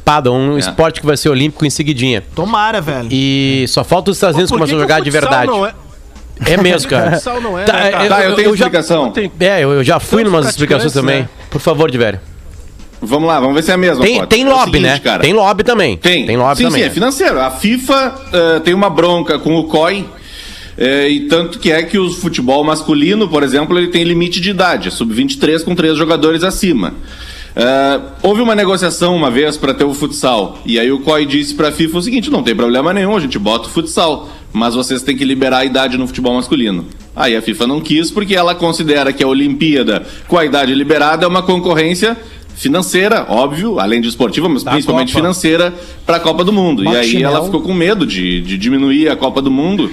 Paddle, um É. esporte que vai ser olímpico em seguidinha. Tomara, velho. E só falta os Estados Unidos começar a jogar de verdade. não é- É mesmo, cara. Futsal não é, Tá, né, cara? Tá, eu tenho já, explicação. Tem- É, eu, eu já fui Tantos numas explicações também. né? Por favor, de velho. Vamos lá, vamos ver se é a mesma. Tem, tem É lobby, seguinte, né? cara. Tem lobby também. Tem. Tem lobby sim, também. sim, é financeiro. A FIFA eh, tem uma bronca com o COI. eh, e tanto que é que o futebol masculino, por exemplo, ele tem limite de idade, é sub-23 com três jogadores acima. Eh, houve uma negociação uma vez para ter o futsal. E aí o COI disse para a FIFA o seguinte: não tem problema nenhum, a gente bota o futsal. Mas vocês têm que liberar a idade no futebol masculino. Aí a FIFA não quis porque ela considera que a Olimpíada com a idade liberada é uma concorrência financeira, óbvio, além de esportiva, mas Da principalmente Copa. financeira para a Copa do Mundo. Bate e aí chinelo. ela ficou com medo de, de diminuir a Copa do Mundo.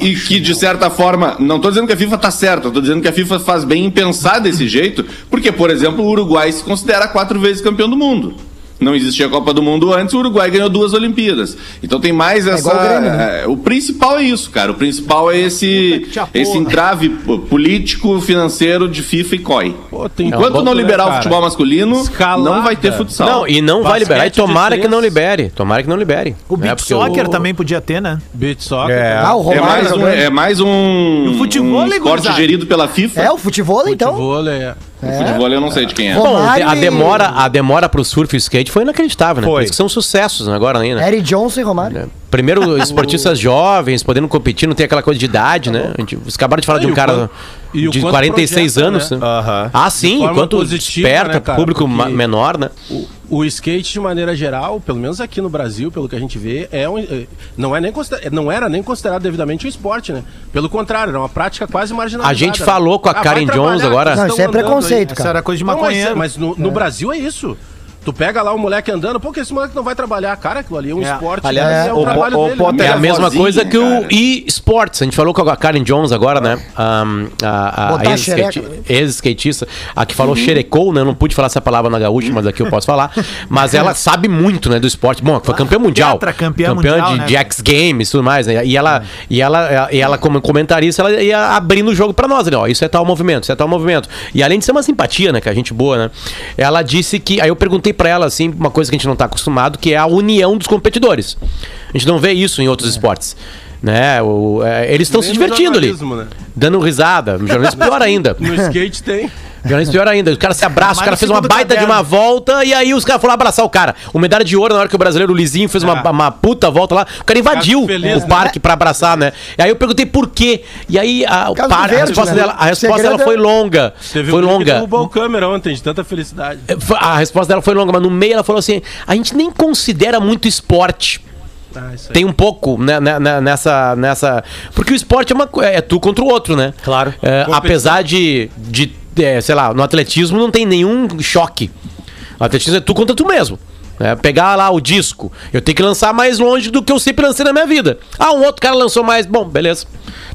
E que, de certa forma, não estou dizendo que a FIFA está certa, estou dizendo que a FIFA faz bem em pensar desse jeito, porque, por exemplo, o Uruguai se considera quatro vezes campeão do mundo. Não existia a Copa do Mundo antes, o Uruguai ganhou duas Olimpíadas. Então tem mais essa. igual o Grêmio, né? é, o principal é isso, cara. O principal é esse, esse entrave político, financeiro de FIFA e COI. Pô, Enquanto quanto, não né, liberar o cara? futebol masculino, Escalada. não vai ter futsal. Não, e não vai Basquete liberar. E tomara que não libere. Tomara que não libere. O beat porque soccer o- também podia ter, né? Beat soccer. É. Ah, o É Romário mais um, é mais um, o futebol, um né, esporte gerido pela FIFA. É, o futebol, então. Futebol é... O futebol eu não sei de quem é. Bom, a demora, a demora pro surf e skate foi inacreditável, né? Foi. Por isso que são sucessos né, agora ainda. Eric Johnson e Romário. Primeiro, esportistas jovens, podendo competir, não tem aquela coisa de idade, né? A gente, vocês acabaram de falar É, de um cara quanto- de quanto 46 projeta, anos. né? né? Aham. Ah, sim, forma enquanto positiva, desperta né, cara? público menor, né? O, o skate, de maneira geral, pelo menos aqui no Brasil, pelo que a gente vê, é um, é- não, é nem não era nem considerado devidamente um esporte, né? Pelo contrário, era uma prática quase marginalizada. A gente falão com a Ah, Karen trabalhar, Jones agora. Não, isso é aí. preconceito, Essa cara. era coisa de Não, mas, maconheiro. mas no, no Brasil é isso. Tu pega lá o moleque andando, pô, que esse moleque não vai trabalhar. Cara, aquilo ali é um É. esporte. Aliás, é o o trabalho o dele. Potter É a mesma vozinha, coisa que o cara. e-sports. A gente falou com a Karen Jones agora, né? Um, a, a, a ex-skate- ex-skatista. A que falou xerecou, né? Eu não pude falar essa palavra na gaúcha, mas aqui eu posso falar. Mas ela sabe muito, né? Do esporte. Bom, foi campeã mundial. Tetracampeã mundial, de, né? de X Games e tudo mais, né? E ela, e ela, e ela como comentarista, ela ia abrindo o jogo pra nós. Ali, ó, isso é tal movimento, isso é tal movimento. E além de ser uma simpatia, né? Que a gente boa, né? Ela disse que... Aí eu perguntei pra ela, assim, uma coisa que a gente não tá acostumado, que é a união dos competidores. A gente não vê isso em outros esportes. Né? O, é, eles estão se divertindo ali. né? Dando risada. No jornalismo pior ainda. No skate tem. Jornalismo pior ainda. O cara se abraça, o cara fez uma baita de uma volta e aí os caras foram abraçar o cara. O medalha de ouro na hora que o brasileiro Lizinho fez uma, Ah. uma puta volta lá, o cara invadiu felizes, o né? parque pra abraçar, né? E aí eu perguntei por quê. E aí a, o par- do a verde, resposta né? dela, a resposta dela foi é- longa. Teve foi um que longa. derrubou o câmera ontem, de tanta felicidade. Foi- A resposta dela foi longa, mas no meio ela falou assim: a gente nem considera muito esporte. Ah. Tem um pouco né, né, né, nessa, nessa. Porque o esporte é, uma, é tu contra o outro, né? Claro. É, apesar de, de é, sei lá, no atletismo não tem nenhum choque. O atletismo é tu contra tu mesmo. É, pegar lá o disco, eu tenho que lançar mais longe do que eu sempre lancei na minha vida. Ah, um outro cara lançou mais, bom, beleza.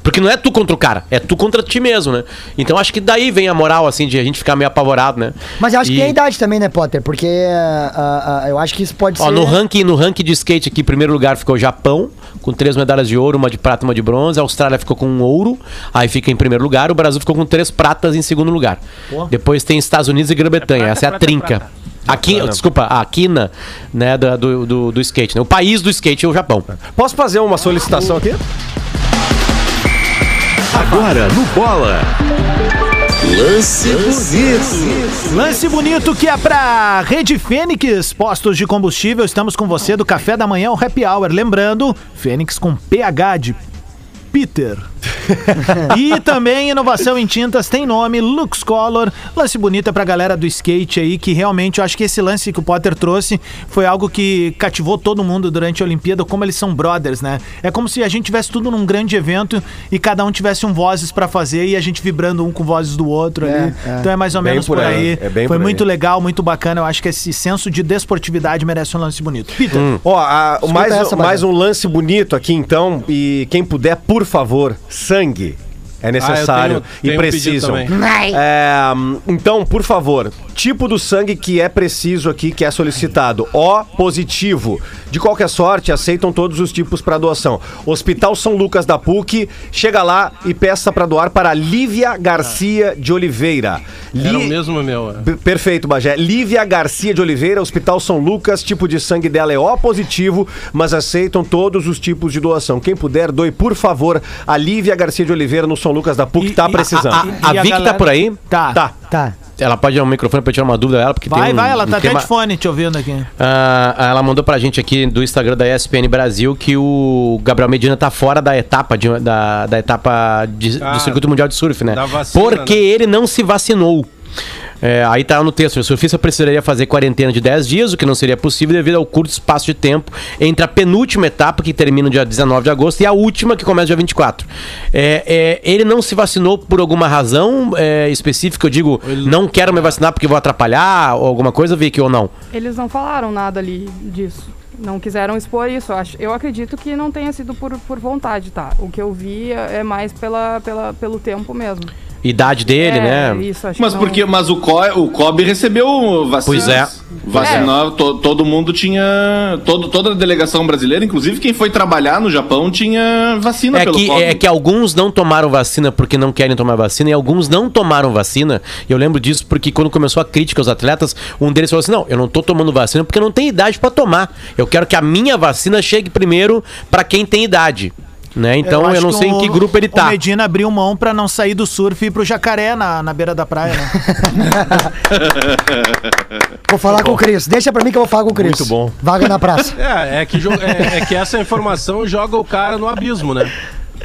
Porque não é tu contra o cara, é tu contra ti mesmo, né? Então acho que daí vem a moral, assim, de a gente ficar meio apavorado, né? Mas eu acho E- que é a idade também, né, Potter? Porque ah, ah, eu acho que isso pode Ó, ser. no ranking, no ranking de skate aqui, em primeiro lugar ficou o Japão, com três medalhas de ouro, uma de prata e uma de bronze. A Austrália ficou com um ouro, aí fica em primeiro lugar. O Brasil ficou com três pratas em segundo lugar. Depois tem Estados Unidos e Grã-Bretanha. prata, Essa é a prata, trinca. Prata. Aqui, desculpa, a quina né, do, do, do skate. Né? O país do skate é o Japão. Posso fazer uma solicitação aqui? Agora no Bola. Lance bonito. Lance bonito que é pra Rede Fênix, postos de combustível. Estamos com você do café da manhã, o happy hour. Lembrando, Fênix com PH de Peter. e também inovação em tintas tem nome, Lux Color. Lance bonito é pra galera do skate aí, que realmente eu acho que esse lance que o Potter trouxe foi algo que cativou todo mundo durante a Olimpíada, como eles são brothers, né? É como se a gente tivesse tudo num grande evento e cada um tivesse um vozes pra fazer e a gente vibrando um com vozes do outro É, ali. é. Então é mais ou Bem menos por por aí, aí. é bem foi por muito aí. legal, muito bacana. Eu acho que esse senso de desportividade merece um lance bonito. Peter. Ó, a- mais, essa, mais um lance bonito aqui então. E quem puder, por favor, sangue. É necessário Ah, tenho- e tenho um. É, então, por favor, tipo do sangue que é preciso aqui, que é solicitado. O positivo. De qualquer sorte, aceitam todos os tipos para doação. Hospital São Lucas da PUC, chega lá e peça para doar para Lívia Garcia de Oliveira. Era o Li- mesmo meu. é. Perfeito, Bagé. Lívia Garcia de Oliveira, Hospital São Lucas, tipo de sangue dela é O positivo, mas aceitam todos os tipos de doação. Quem puder, doe, por favor, a Lívia Garcia de Oliveira no São Lucas da PUC, E- tá e- precisando. A, a E a Vicky galera- tá por aí? Tá. Tá. Tá. Ela pode dar um microfone pra eu tirar uma dúvida dela, porque Vai, tem um, vai, ela tá um até tema... de fone te ouvindo aqui. Ah, ela mandou pra gente aqui do Instagram da ESPN Brasil que o Gabriel Medina tá fora da etapa de- da, da etapa de- Ah, do circuito mundial de surf, né? vacina, Porque né? ele não se vacinou. É, aí tá no texto, o surfista precisaria fazer quarentena de 10 dias, o que não seria possível devido ao curto espaço de tempo entre a penúltima etapa, que termina no dia 19 de agosto, e a última, que começa dia 24. É, é, ele não se vacinou por alguma razão é, específica, eu digo, não quero me vacinar porque vou atrapalhar, ou alguma coisa, Vicky, ou não? Eles não falaram nada ali disso. Não quiseram expor isso. Eu, acho, eu acredito que não tenha sido por, por vontade, tá? O que eu vi é é mais pela, pela, pelo tempo mesmo. Idade dele, é, né? Isso, acho Mas que não- porque mas o, Co, o Kobe recebeu vacinas. Pois é. Vacinou, to- todo mundo tinha. Todo, toda a delegação brasileira, inclusive quem foi trabalhar no Japão, tinha vacina É pelo que, Kobe. é que alguns não tomaram vacina porque não querem tomar vacina e alguns não tomaram vacina. E eu lembro disso porque quando começou a crítica aos atletas, um deles falou assim: Não, eu não tô tomando vacina porque eu não tenho idade pra tomar. Eu quero que a minha vacina chegue primeiro pra quem tem idade. Né? Então eu, acho não sei em o- que grupo ele O tá. Medina abriu mão pra não sair do surf e ir pro jacaré na, na beira da praia, né? Vou falar com o Cris. Deixa pra mim que eu vou falar com o Cris. Muito bom. Vaga na praça. É, é que, é, é que essa informação joga o cara no abismo, né?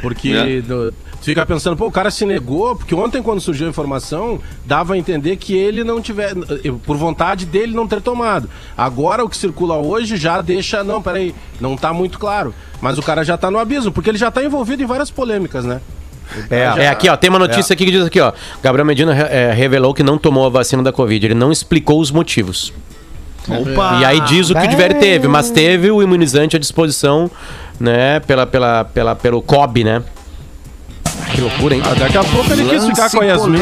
Porque É. do- tu fica pensando, pô, o cara se negou, porque ontem quando surgiu a informação, dava a entender que ele não tiver, por vontade dele não ter tomado. Agora o que circula hoje já deixa, não, peraí, não tá muito claro. Mas o cara já tá no abismo, porque ele já tá envolvido em várias polêmicas, né? É, É aqui, ó. Tem uma notícia aqui que diz aqui, ó. Gabriel Medina é, revelou que não tomou a vacina da Covid. Ele não explicou os motivos. Opa! E aí diz o que o Diver teve, mas teve o imunizante à disposição, né, pela, pela, pela, pelo COB, né? Que loucura, hein? Ah, daqui a pouco ele quis ficar com a Yasmin.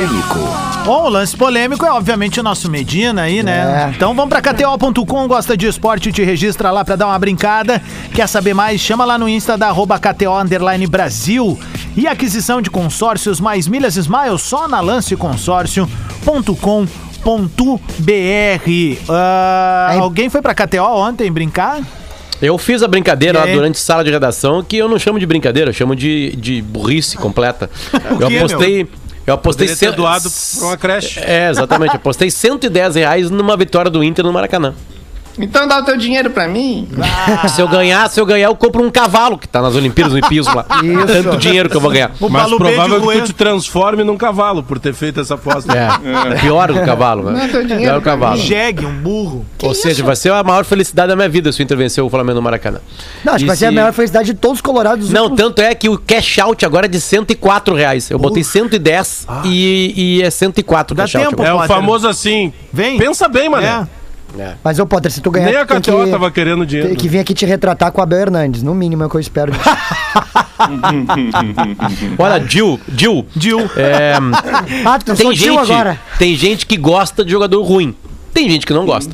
Bom, o lance polêmico é obviamente o nosso Medina aí, né? É. Então vamos pra KTO.com, gosta de esporte, te registra lá pra dar uma brincada. Quer saber mais? Chama lá no Insta da arroba KTO Underline Brasil. E aquisição de consórcios mais milhas Smile só na lanceconsórcio.com.br. Ah, Aí- alguém foi pra KTO ontem brincar? Eu fiz a brincadeira lá durante sala de redação, que eu não chamo de brincadeira, eu chamo de, de burrice completa. eu apostei. Eu apostei Poderia ter doado pra uma creche. É, exatamente. Apostei 110 reais numa vitória do Inter no Maracanã. Então dá o teu dinheiro pra mim. Se eu ganhar, se eu ganhar, eu compro um cavalo que tá nas Olimpíadas no hipismo lá. Isso. Tanto dinheiro que eu vou ganhar. O Mas Balubê de provável que tu te transforme num cavalo por ter feito essa aposta. É, é pior do cavalo, velho. Pior do cavalo. Jegue, um burro. Ou seja, vai ser a maior felicidade da minha vida se o Inter vencer o Flamengo no Maracanã. Não, acho que vai ser a maior felicidade de todos os colorados. dos Não, últimos- tanto é que o cash out agora é de 104 reais. Eu botei 110 e, e é 104 o Dá cash out. tempo, agora. É o famoso assim. Vem. Pensa bem, mané. É. Mas, ô, Potter, se tu ganhar... Nem a KTO que- tava querendo dinheiro. Tem que vir aqui te retratar com a Abel Hernandes. No mínimo é o que eu espero. disso. Olha, Gil, Gil. Gil. é, ah, tu tem, gente, agora. tem gente que gosta de jogador ruim. Tem gente que não gosta.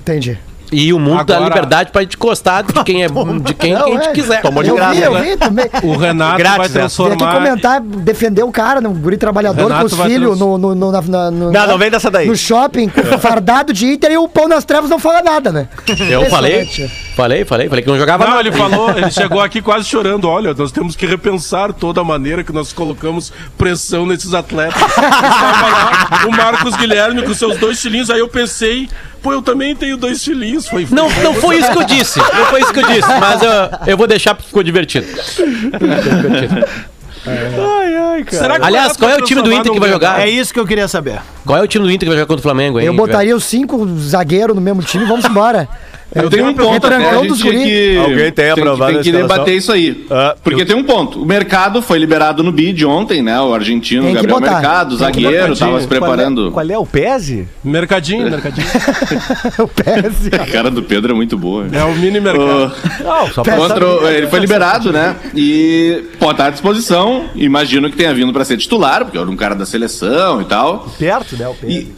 Entendi. E o mundo dá Agora- liberdade pra gente gostar de quem é de quem, Não, quem a gente é. quiser. Tomou de eu graça, vi, eu né? vi também. O Renato Grátis, vai né? Transformar. comentar, defender o cara, um guri trabalhador Renato com os filhos trans- no, no, no, na- na- no- Não, não vem dessa daí. no shopping, com- fardado de Inter e o pão nas trevas não fala nada, né? Eu falei, falei, falei, falei que não jogava Não, nada. ele falou, ele chegou aqui quase chorando. Olha, nós temos que repensar toda a maneira que nós colocamos pressão nesses atletas. O Marcos Guilherme com seus dois filhinhos. Aí eu pensei, pô, eu também tenho dois filhinhos. Foi Não, não foi isso que eu disse. Não foi isso que eu disse. Mas eu, eu vou deixar porque ficou divertido. Ficou divertido. Será que Aliás, qual é o time do Inter que vai jogar? É isso que eu queria saber. Qual é o time do Inter que vai jogar contra o Flamengo, hein? Eu botaria os cinco zagueiros no mesmo time, vamos embora. Eu tenho um ponto até, a gente tinha que, Alguém tem aprovado tem que escalação? debater isso aí. Ah, Porque tem um ponto. O mercado foi liberado no bid ontem, né? O argentino Tem que Gabriel botar. Mercado, Tem que zagueiro, botar. tava se preparando. Qual é o PESE? Mercadinho, mercadinho. o PS. A cara do Pedro é muito boa. É o mini mercado. Não, só pra Contra o- ele foi liberado, né? E pode estar à disposição. Imagino que tenha vindo para ser titular, porque era um cara da seleção e tal. perto, né? O PESE.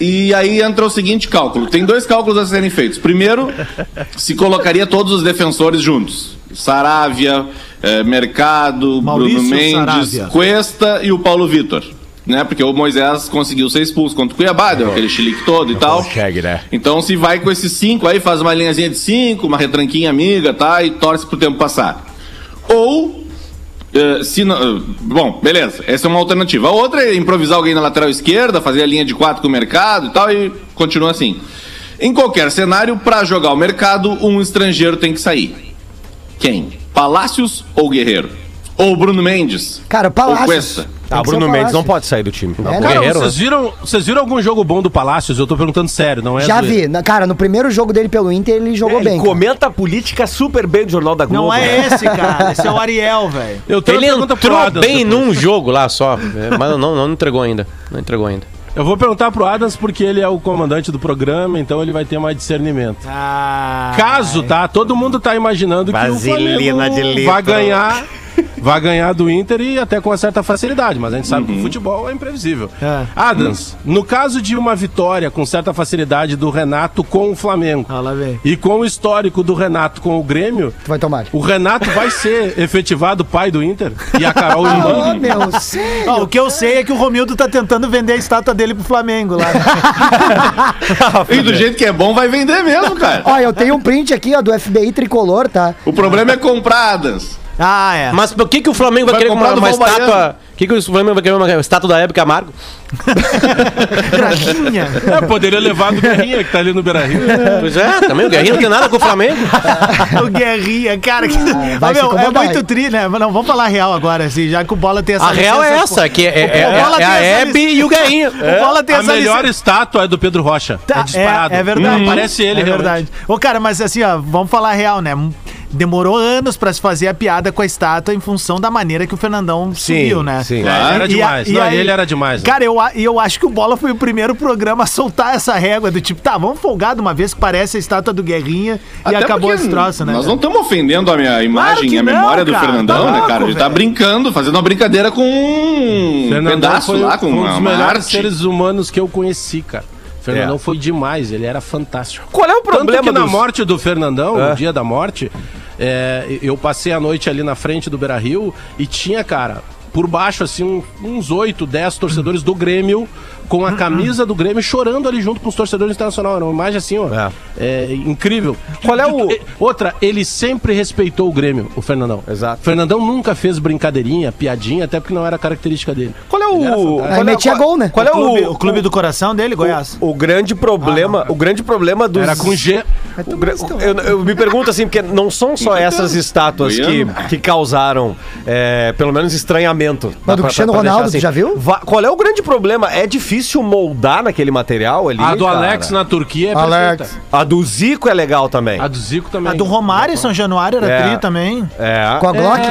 E, e aí entra o seguinte cálculo: tem dois cálculos a serem feitos. Primeiro, se colocaria todos os defensores juntos: Saravia, eh, Mercado, Maurício Bruno Mendes, Saravia. Cuesta e o Paulo Vitor. Né? Porque o Moisés conseguiu ser expulso contra o Cuiabá, deu aquele chilique todo e tal. consegue, né? Então se vai com esses cinco aí, faz uma linhazinha de cinco, uma retranquinha amiga, tá? E torce pro tempo passar. Ou. eh, se não, eh, bom, beleza. Essa é uma alternativa. A outra é improvisar alguém na lateral esquerda, fazer a linha de quatro com o mercado e tal, e continua assim. Em qualquer cenário, para jogar o mercado, um estrangeiro tem que sair. Quem? Palácios ou Guerreiro? Ou Bruno Mendes? Cara, Ou Palácios. Cuesta? Ah, o Bruno Mendes não pode sair do time. É, Cara, não. Guerreiro, vocês viram, vocês viram algum jogo bom do Palácios? Eu tô perguntando sério, não é Já vi. Na- Cara, no primeiro jogo dele pelo Inter, ele jogou Ele bem. cara. comenta a política super bem do Jornal da Globo. Não é né? esse, cara. Esse é o Ariel, velho. Eu tenho Ele entrou bem depois. num jogo lá só, é, mas não, não entregou ainda. Não entregou ainda. Eu vou perguntar pro Adams porque ele é o comandante do programa, então ele vai ter mais discernimento. Ah, Caso, tá? Todo mundo tá imaginando que o Flamengo vai ganhar, vai ganhar do Inter e até com uma certa facilidade, mas a gente sabe que o futebol é imprevisível. É. Adams, no caso de uma vitória com certa facilidade do Renato com o Flamengo Ah, lá vem. e com o histórico do Renato com o Grêmio, Tu vai tomar. o Renato vai ser efetivado pai do Inter e a Carol Oh, meu, sério. Ó, o que eu sei é que o Romildo tá tentando vender a estátua dele pro Flamengo lá. né? E do jeito que é bom, vai vender mesmo, cara. Ó, eu tenho um print aqui, ó, do FBI tricolor, tá? O problema é comprar, Adams. Ah, é. Mas por que, que o Flamengo vai, Vai querer comprar uma, uma estátua? Por que, que o Flamengo vai querer uma estátua da Hebe Camargo? Graquinha. É, poderia levar do Guerrinha, que tá ali no Beira Rio. Pois é, também o Guerrinho não tem nada com o Flamengo. o Guerrinha, cara. Que... se meu, é muito tri, né? Mas não, vamos falar real agora, assim, já que o Bola tem essa A real é essa, que é, é- O é- é a Hebe e o Guerrinho. O Bola tem A essa melhor licença. estátua é do Pedro Rocha. Tá, é disparado. É, é verdade. Parece ele, É realmente. verdade. Ô, cara, mas assim, ó, vamos falar real, né? Demorou anos pra se fazer a piada com a estátua em função da maneira que o Fernandão subiu, né? sim. É, era E demais. a- e Não, aí- ele era demais. né? Cara, eu, e eu acho que o Bola foi o primeiro programa a soltar essa régua do tipo, tá, vamos folgar de uma vez que parece a estátua do Guerrinha e Até acabou porque esse troço, né? Nós não estamos ofendendo a minha imagem e a não, memória do cara. Fernandão, Tá né, louco, cara? Ele tá brincando, fazendo uma brincadeira com um Fernandão pedaço foi, lá, com um uma, dos uma melhores arte. seres humanos que eu conheci, cara. Fernandão É. foi demais, ele era fantástico. Qual é o problema Tanto que na dos- morte do Fernandão, É. no dia da morte, é, eu passei a noite ali na frente do Beira Rio e tinha, cara, por baixo, assim, uns 8, 10 torcedores do Grêmio com a camisa do Grêmio chorando ali junto com os torcedores internacionais. Era uma imagem assim, ó. É. é, incrível. Qual é o- Outra, ele sempre respeitou o Grêmio, o Fernandão. Exato. Fernandão nunca fez brincadeirinha, piadinha, até porque não era característica dele. Qual é o. Aí é- metia qual- gol, né? Qual é o, clube, o. o clube do coração dele, Goiás. O grande problema, o grande problema dos. Era com G. o eu, eu me pergunto assim, porque não são só essas estátuas que, que causaram, é, pelo menos, estranhamento. Mas do Cristiano Ronaldo, tu já viu? Va- qual é o grande problema? É difícil moldar naquele material ali. A do cara? Alex na Turquia é Alex. perfeita. A do Zico é legal também. A do Zico também. A do Romário em São Januário era É. tri também. É. Com a Glock?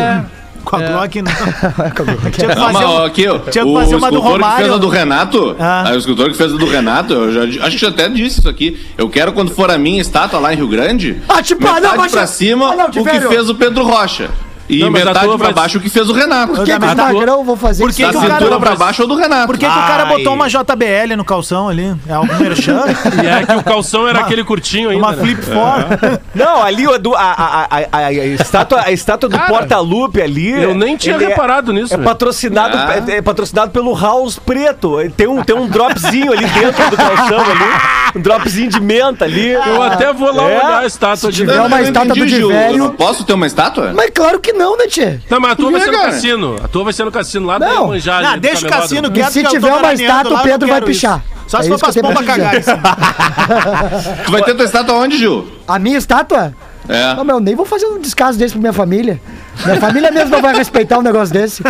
Com a Glock, não. Tinha que Não, fazer mas, um- aqui, tinha que o fazer uma do escultor que Romário. fez a do Renato, Ah. aí o escultor que fez a do Renato, eu já, acho que já até disse isso aqui. Eu quero, quando for a minha estátua lá em Rio Grande, Ah, tipo, metade não, pra cima, Ah, não, o que fez o Pedro Rocha. E Não, metade pra vai- baixo, o que fez o Renato. Por que, que o Magrão vou fazer Por que o cara cintura pra baixo ou do Renato. Por que, que o cara botou uma JBL no calção ali? É algum merchan? E é que o calção era aquele curtinho ainda. uma né? flip for? Não, ali a, a, a, a, a estátua, a estátua do Porta-Lupe ali. eu nem tinha é- reparado nisso, É velho. patrocinado, é, é patrocinado pelo House Preto. Tem um, tem um dropzinho ali dentro do calção ali. Um dropzinho de menta ali. Eu até vou lá É. olhar a estátua de tiver Não, uma estátua do. Divério- Eu Posso ter uma estátua? Mas claro que não, né, Tchê? Não, mas a tua vai ser no cassino. A tua vai ser no cassino lá Não. da Manjá. Não, deixa o cassino quieto. se que tô tiver uma estátua, o Pedro vai pichar. Só É se for que pras eu tenho pombas pra cagarem. Tu vai ter tua estátua onde, Gil? A minha estátua? É. Não, meu, nem vou fazer um descaso desse pra minha família. Minha família mesmo não vai respeitar um negócio desse.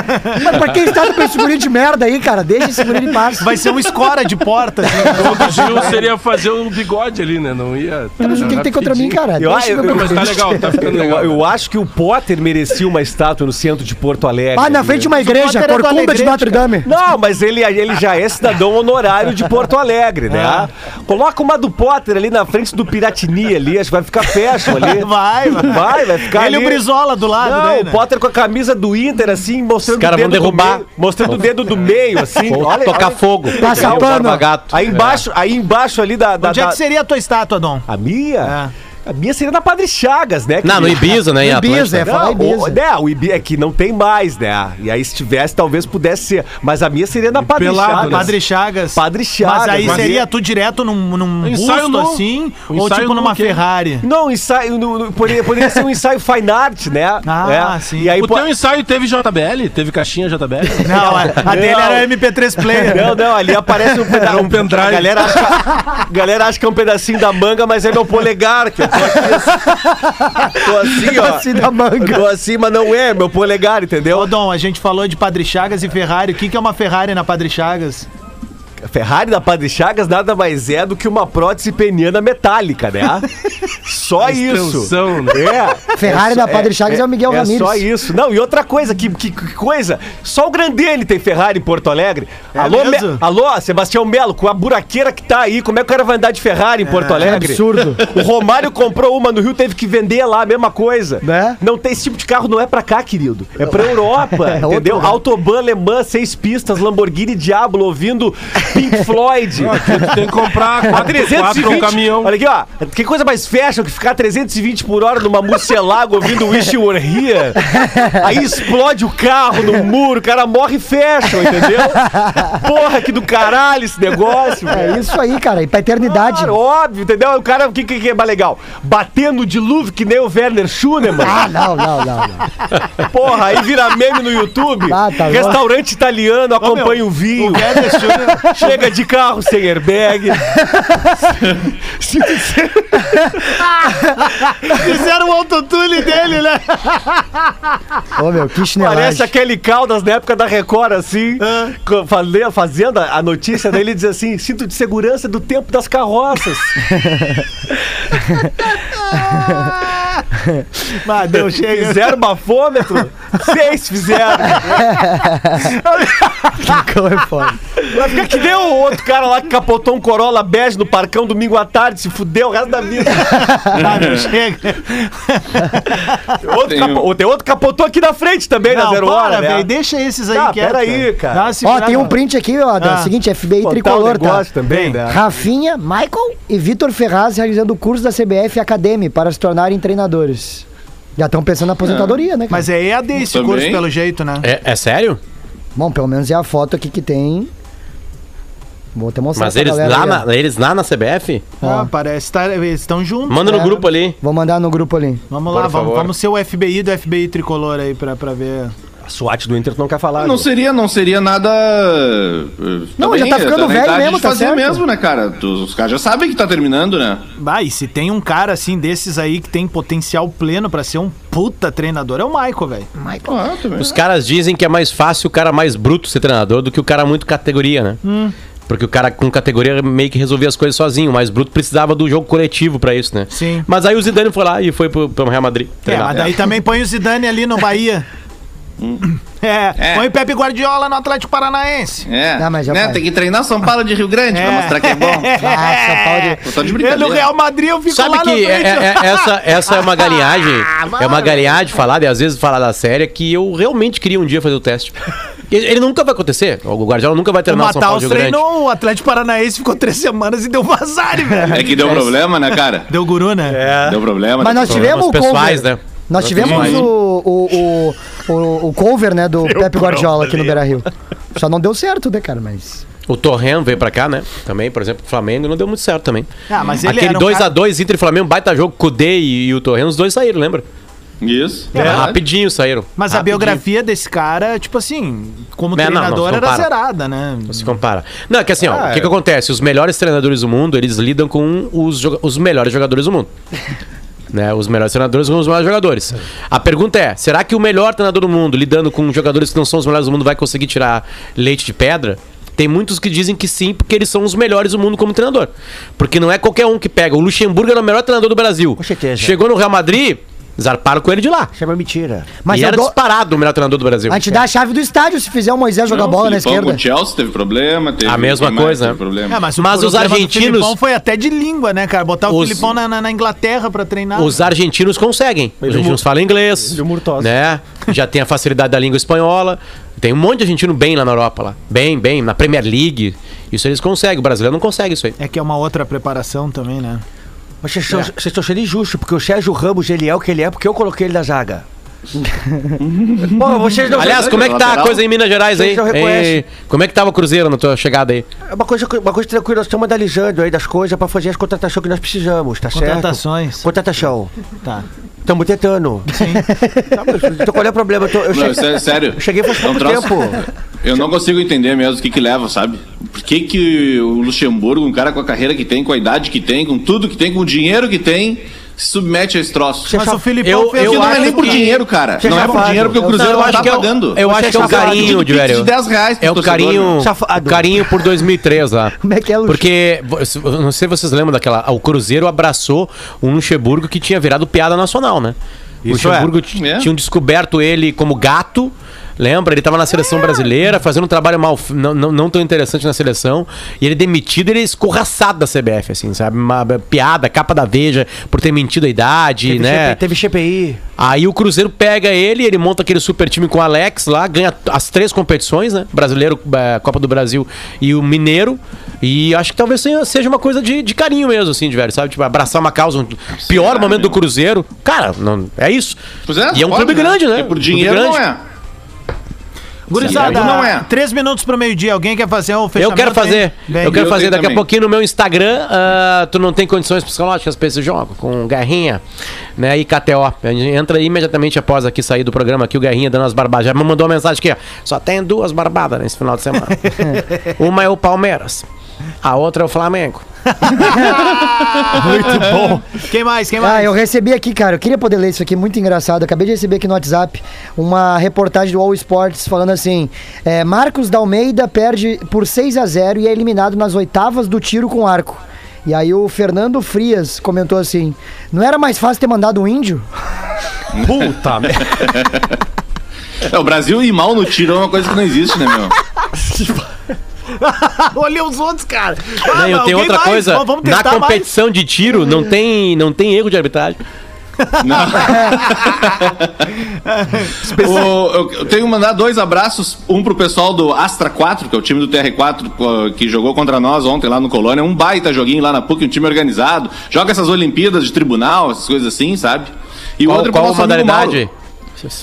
Mas pra quem está com esse guri de merda aí, cara, deixa esse guri em paz. Vai ser um escora de porta. assim. O Gil seria fazer um bigode ali, né? Não ia. Mas o que, tem contra mim, cara? Eu- Deixa eu- meu Mas tá legal, tá ficando Eu, legal. eu acho que o Potter merecia uma estátua no centro de Porto Alegre. Ah, na frente de uma igreja, é corcunda de Notre Dame. Não, mas ele, ele já é cidadão honorário de Porto Alegre, né? Coloca uma do Potter ali na frente do Piratini ali, acho que vai ficar fashion ali. Vai, vai. Vai, vai ficar Ele ali. o Brizola do lado, Não, né? O Potter com a camisa do Inter, assim, mostrando Os caras o vão dedo do derrubar. meio, mostrando o dedo do meio, assim. Olha, tocar olha. fogo. Passa pano. Aí embaixo, aí embaixo ali da... da, Onde é que seria a tua estátua, Dom? A minha? A minha seria na Padre Chagas, né? Não, no Ibiza, né? No Ibiza, é. falar Ibiza. o, né, o Ibiza é que não tem mais, né? E aí se tivesse, talvez pudesse ser. Mas a minha seria na Padre pelado, Chagas. Padre Chagas. Padre Chagas. Mas aí mas seria é- tu direto num, num busto no- assim, um ou tipo numa? Ferrari. Não, ensaio. No, no- poderia, poderia ser um ensaio fine art, né? Ah, É. sim. E aí, O po- teu ensaio teve JBL? Teve caixinha JBL? Não, a, a dele Não. era MP3 player. Não, não, ali aparece um pedaço. um pendrive. A galera acha, a galera acha que é um pedacinho da manga, mas é meu polegar. Que eu tô assim, assim, ó. Assim da manga. Tô assim, mas não é meu polegar, entendeu? Ô, Dom, a gente falou de Padre Chagas e Ferrari. O que, que é uma Ferrari na Padre Chagas? A Ferrari da Padre Chagas nada mais é do que uma prótese peniana metálica, né? Só isso. Né? É. Ferrari da Padre Chagas é o Miguel é Ramírez. só isso. Não, e outra coisa, que, que, que coisa. Só o Grandelli tem Ferrari em Porto Alegre. alô, Me- alô, Sebastião Melo, com a buraqueira que tá aí, como é que o cara vai andar de Ferrari em Porto Alegre? absurdo. O Romário comprou uma no Rio, teve que vender lá, a mesma coisa. Né? Não tem esse tipo de carro, não é pra cá, querido. É pra Europa, É outro entendeu? lugar. Autobahn alemã, seis pistas, Lamborghini Diablo, ouvindo Pink Floyd. Tu tem que comprar A quatro, 320, quatro um caminhão. Olha aqui, ó. Que coisa mais fashion que ficar 320 por hora numa murcielago ouvindo Wish You Were Here. Aí explode o carro no muro, o cara morre fashion, entendeu? Porra, que do caralho esse negócio. É isso aí, cara. E pra eternidade. Claro, óbvio, entendeu? O cara, o que, que, que é mais legal? Batendo de dilúvio que nem o Werner Schunemann. Ah, não, não, não, não. Porra, aí vira meme no YouTube. Ah, tá. Restaurante italiano, acompanha o vinho. Chega de carro sem airbag. Fizeram o autotune dele, né? Ô, meu, que chinelagem. Parece aquele Caldas na época da Record, assim, fale- fazendo a a notícia dele, diz assim: cinto de segurança do tempo das carroças. Mas deu, chega. Fizeram bafômetro? Seis fizeram. Como é foda. Vai ficar que nem o outro cara lá que capotou um Corolla bege no parcão domingo à tarde, se fudeu o resto da vida. Ah, deu, chega. Outro Tem capo- um- Tem outro capotou aqui na frente também, na Não, Zero para, Hora, né? Deixa esses aí Ah, quietos. peraí, cara. Ó, tem um print aqui, ó, da Ah. seguinte, FBI Contar um tricolor, tá? também, né? Rafinha, Michael e Vitor Ferraz realizando o curso da CBF Academy para se tornarem treinadores. Já estão pensando na aposentadoria, né? cara? Mas é EAD esse Também. curso, pelo jeito, né? É, é sério? Bom, pelo menos é a foto aqui que tem. Vou até mostrar Mas pra eles galera lá, aí, ó. na, eles lá na CBF? Ah, parece que eles estão juntos. Manda no É. grupo ali. Vou mandar no grupo ali. Vamos Por lá, vamos, favor. vamos ser o FBI do FBI tricolor aí pra, pra ver. A SWAT do Inter não quer falar. Não né? seria, não seria nada. Não, também, já tá ficando velho mesmo, de tá fazer certo. mesmo, né, cara? Os caras já sabem que tá terminando, né? Ah, e se tem um cara assim desses aí que tem potencial pleno pra ser um puta treinador, é o Michael, velho. Ah, também. Os caras dizem que é mais fácil o cara mais bruto ser treinador do que o cara muito categoria, né? Hum. Porque o cara com categoria meio que resolvia as coisas sozinho. O mais bruto precisava do jogo coletivo pra isso, né? Sim. Mas aí o Zidane foi lá e foi pro, pro Real Madrid. É, treinar. mas daí também põe o Zidane ali no Bahia. É, É. põe Pepe Guardiola no Atlético Paranaense. É, Não, mas já né? Tem que treinar São Paulo de Rio Grande pra É. mostrar que é bom. Ah, São Paulo de- Tô só de E no. Real Madrid eu fico Sabe lá na que é- frente. é- é- essa, essa é uma galinhagem. Ah, é uma galinhagem falar, e às vezes falar da série, que eu realmente queria um dia fazer o teste. Ele, nunca vai acontecer. O Guardiola nunca vai treinar o São Paulo de Rio Grande. treinou o Atlético Paranaense, ficou três semanas e deu vazar, velho. É que deu problema, né, cara? Deu guru, né? Deu problema. Mas né? nós tivemos o pessoais, cover. né? Nós tivemos o, o, o, o, o cover, né, do Pepe Guardiola aqui no Beira-Rio. Só não deu certo, né, cara, mas... O Torren veio pra cá, né? Também, por exemplo, o Flamengo não deu muito certo também. Ah, mas ele Aquele era um 2x2 cara- Inter e Flamengo, baita jogo, Kudê e, e o Torren, os dois saíram, lembra? Isso. É, rapidinho saíram. Mas a Rapidinho. biografia desse cara, tipo assim, como É, não, não, treinador, não era compara. zerada, né? Não se compara. Não, é que assim, ó, Ah, o que, é. que acontece? Os melhores treinadores do mundo, eles lidam com os, os melhores jogadores do mundo. Né? Os melhores treinadores com os melhores jogadores. A pergunta é: será que o melhor treinador do mundo, lidando com jogadores que não são os melhores do mundo, vai conseguir tirar leite de pedra? Tem muitos que dizem que sim, porque eles são os melhores do mundo como treinador. Porque não é qualquer um que pega. O Luxemburgo era o melhor treinador do Brasil. Chegou no Real Madrid, zarparam com ele de lá. Chama mentira. Mas e era dou- disparado o melhor treinador do Brasil. A gente dá a chave do estádio se fizer o Moisés jogar Não, bola na Filipão esquerda. com o Chelsea teve problema. Teve, A mesma coisa, teve né? Problema. É, mas, o Mas os argentinos- Filipão foi até de língua, né, cara? Botar o Os- Filipão na, na- na Inglaterra pra treinar. Os argentinos conseguem. Os argentinos falam inglês, Ele né? Já tem a facilidade da língua espanhola. Tem um monte de argentino bem lá na Europa, lá. Bem, bem, na Premier League. Isso eles conseguem. O brasileiro não consegue isso aí. É que é uma outra preparação também, né? Mas Vocês estão- vocês estão sendo injustos, porque o Sérgio Ramos, ele é o que ele é, porque eu coloquei ele na zaga. Pô, vocês não... Aliás, como é que tá a coisa em Minas Gerais aí? Ei, como é que tava o Cruzeiro na tua chegada aí? É uma coisa, uma coisa tranquila, nós estamos analisando aí das coisas pra fazer as contratações que nós precisamos, tá certo? Contratações. Contratação. Tá. Estamos tentando. Sim. Tá, mas, então qual é o problema? Eu, tô- eu Não, cheguei, sé- sério. eu cheguei faz É um pouco troço- tempo. Eu não consigo entender mesmo o que que leva, sabe? Por que que o Luxemburgo, um cara com a carreira que tem, com a idade que tem, com tudo que tem, com o dinheiro que tem, se submete a esse troço. Mas o Filipão eu- fez eu não é nem por que- dinheiro, cara. Não é por dinheiro porque o Cruzeiro eu não, acho tá que é o- pagando. eu acho que é o safado, carinho, de velho. de 10 reais É o carinho, o carinho por 2003 lá. Como é que é, Luxo? Porque, eu não sei se vocês lembram daquela. O Cruzeiro abraçou um Luxemburgo que tinha virado piada nacional, né? O Isso Luxemburgo é. É. tinham descoberto ele como gato. Lembra? Ele estava na seleção brasileira, fazendo um trabalho mal, não, não, não tão interessante na seleção. E ele demitido, ele é escorraçado da CBF, assim, sabe? Uma piada, capa da Veja, por ter mentido a idade, Teve, né? CPI, teve CPI. Aí o Cruzeiro pega ele, ele monta aquele super time com o Alex lá, ganha as três competições, né? Brasileiro, eh, Copa do Brasil e o Mineiro. E acho que talvez seja- seja uma coisa de, de carinho mesmo, assim, de velho, sabe? Tipo, abraçar uma causa, um pior Será, momento do meu? Cruzeiro. Cara, não, é isso. Pois é, e é um pode, clube grande, né? E por Clube dinheiro grande. não é. Gurizada, Certo, não é. três minutos pro meio-dia. Alguém quer fazer o Eu fechamento? quero fazer. Vem. Eu quero Eu fazer daqui a também. pouquinho no meu Instagram. ah, tu não tem condições psicológicas pra esse jogo, com Guerrinha, né? E KTO. A gente entra imediatamente após aqui sair do programa aqui, o Guerrinha dando as barbadas. Já me mandou uma mensagem aqui, ó. Só tem duas barbadas nesse final de semana. uma é o Palmeiras, a outra é o Flamengo. Muito bom. Quem mais? Quem mais? Ah, eu recebi aqui, cara. Eu queria poder ler isso aqui, muito engraçado. Acabei de receber aqui no WhatsApp uma reportagem do All Sports falando assim: é, Marcos da Almeida perde por 6 a 0 e é eliminado nas oitavas do tiro com arco. E aí o Fernando Frias comentou assim: não era mais fácil ter mandado um índio? Puta merda. É, o Brasil ir mal no tiro é uma coisa que não existe, né, meu? Olha os outros, cara. Não, Ah, eu alguém tenho outra mais? coisa. Vamos- vamos Na testar mais. competição de tiro não tem, não tem erro de arbitragem. O- eu, eu tenho que mandar dois abraços, um pro pessoal do Astra 4, que é o time do TR4 pô, que jogou contra nós ontem lá no Colônia, um baita joguinho lá na PUC, um time organizado, joga essas Olimpíadas de tribunal, essas coisas assim, sabe? E o Qual, outro é pro qual modalidade? Mauro.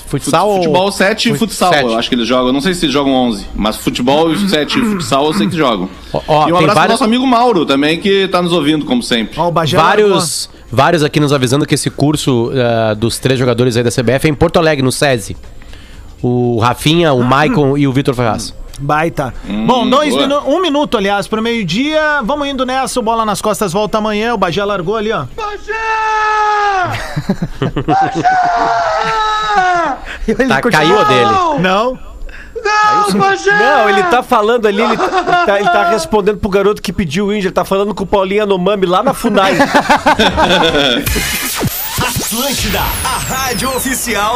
Futsal Futebol 7 e Fut- futsal, sete. eu acho que eles jogam. Não sei se jogam 11, mas futebol e 7 e futsal eu sei que jogam. Ó, ó, e um abraço pro vários- nosso amigo Mauro também, que tá nos ouvindo, como sempre. Ó, vários, vários aqui nos avisando que esse curso ah, dos três jogadores aí da CBF é em Porto Alegre, no SESI. O Rafinha, o Maicon e o Vitor Ferraz. Baita. Bom, dois minu um minuto, aliás, pro meio-dia. Vamos indo nessa. O Bola nas Costas volta amanhã. O Bagé largou ali, ó. Ele Tá, continua- caiu dele. Não. Não, ele tá falando ali, ele tá, ele tá- ele tá respondendo pro garoto que pediu o índio, ele tá falando com o Paulinho Anomami lá na FUNAI. Atlântida, a rádio oficial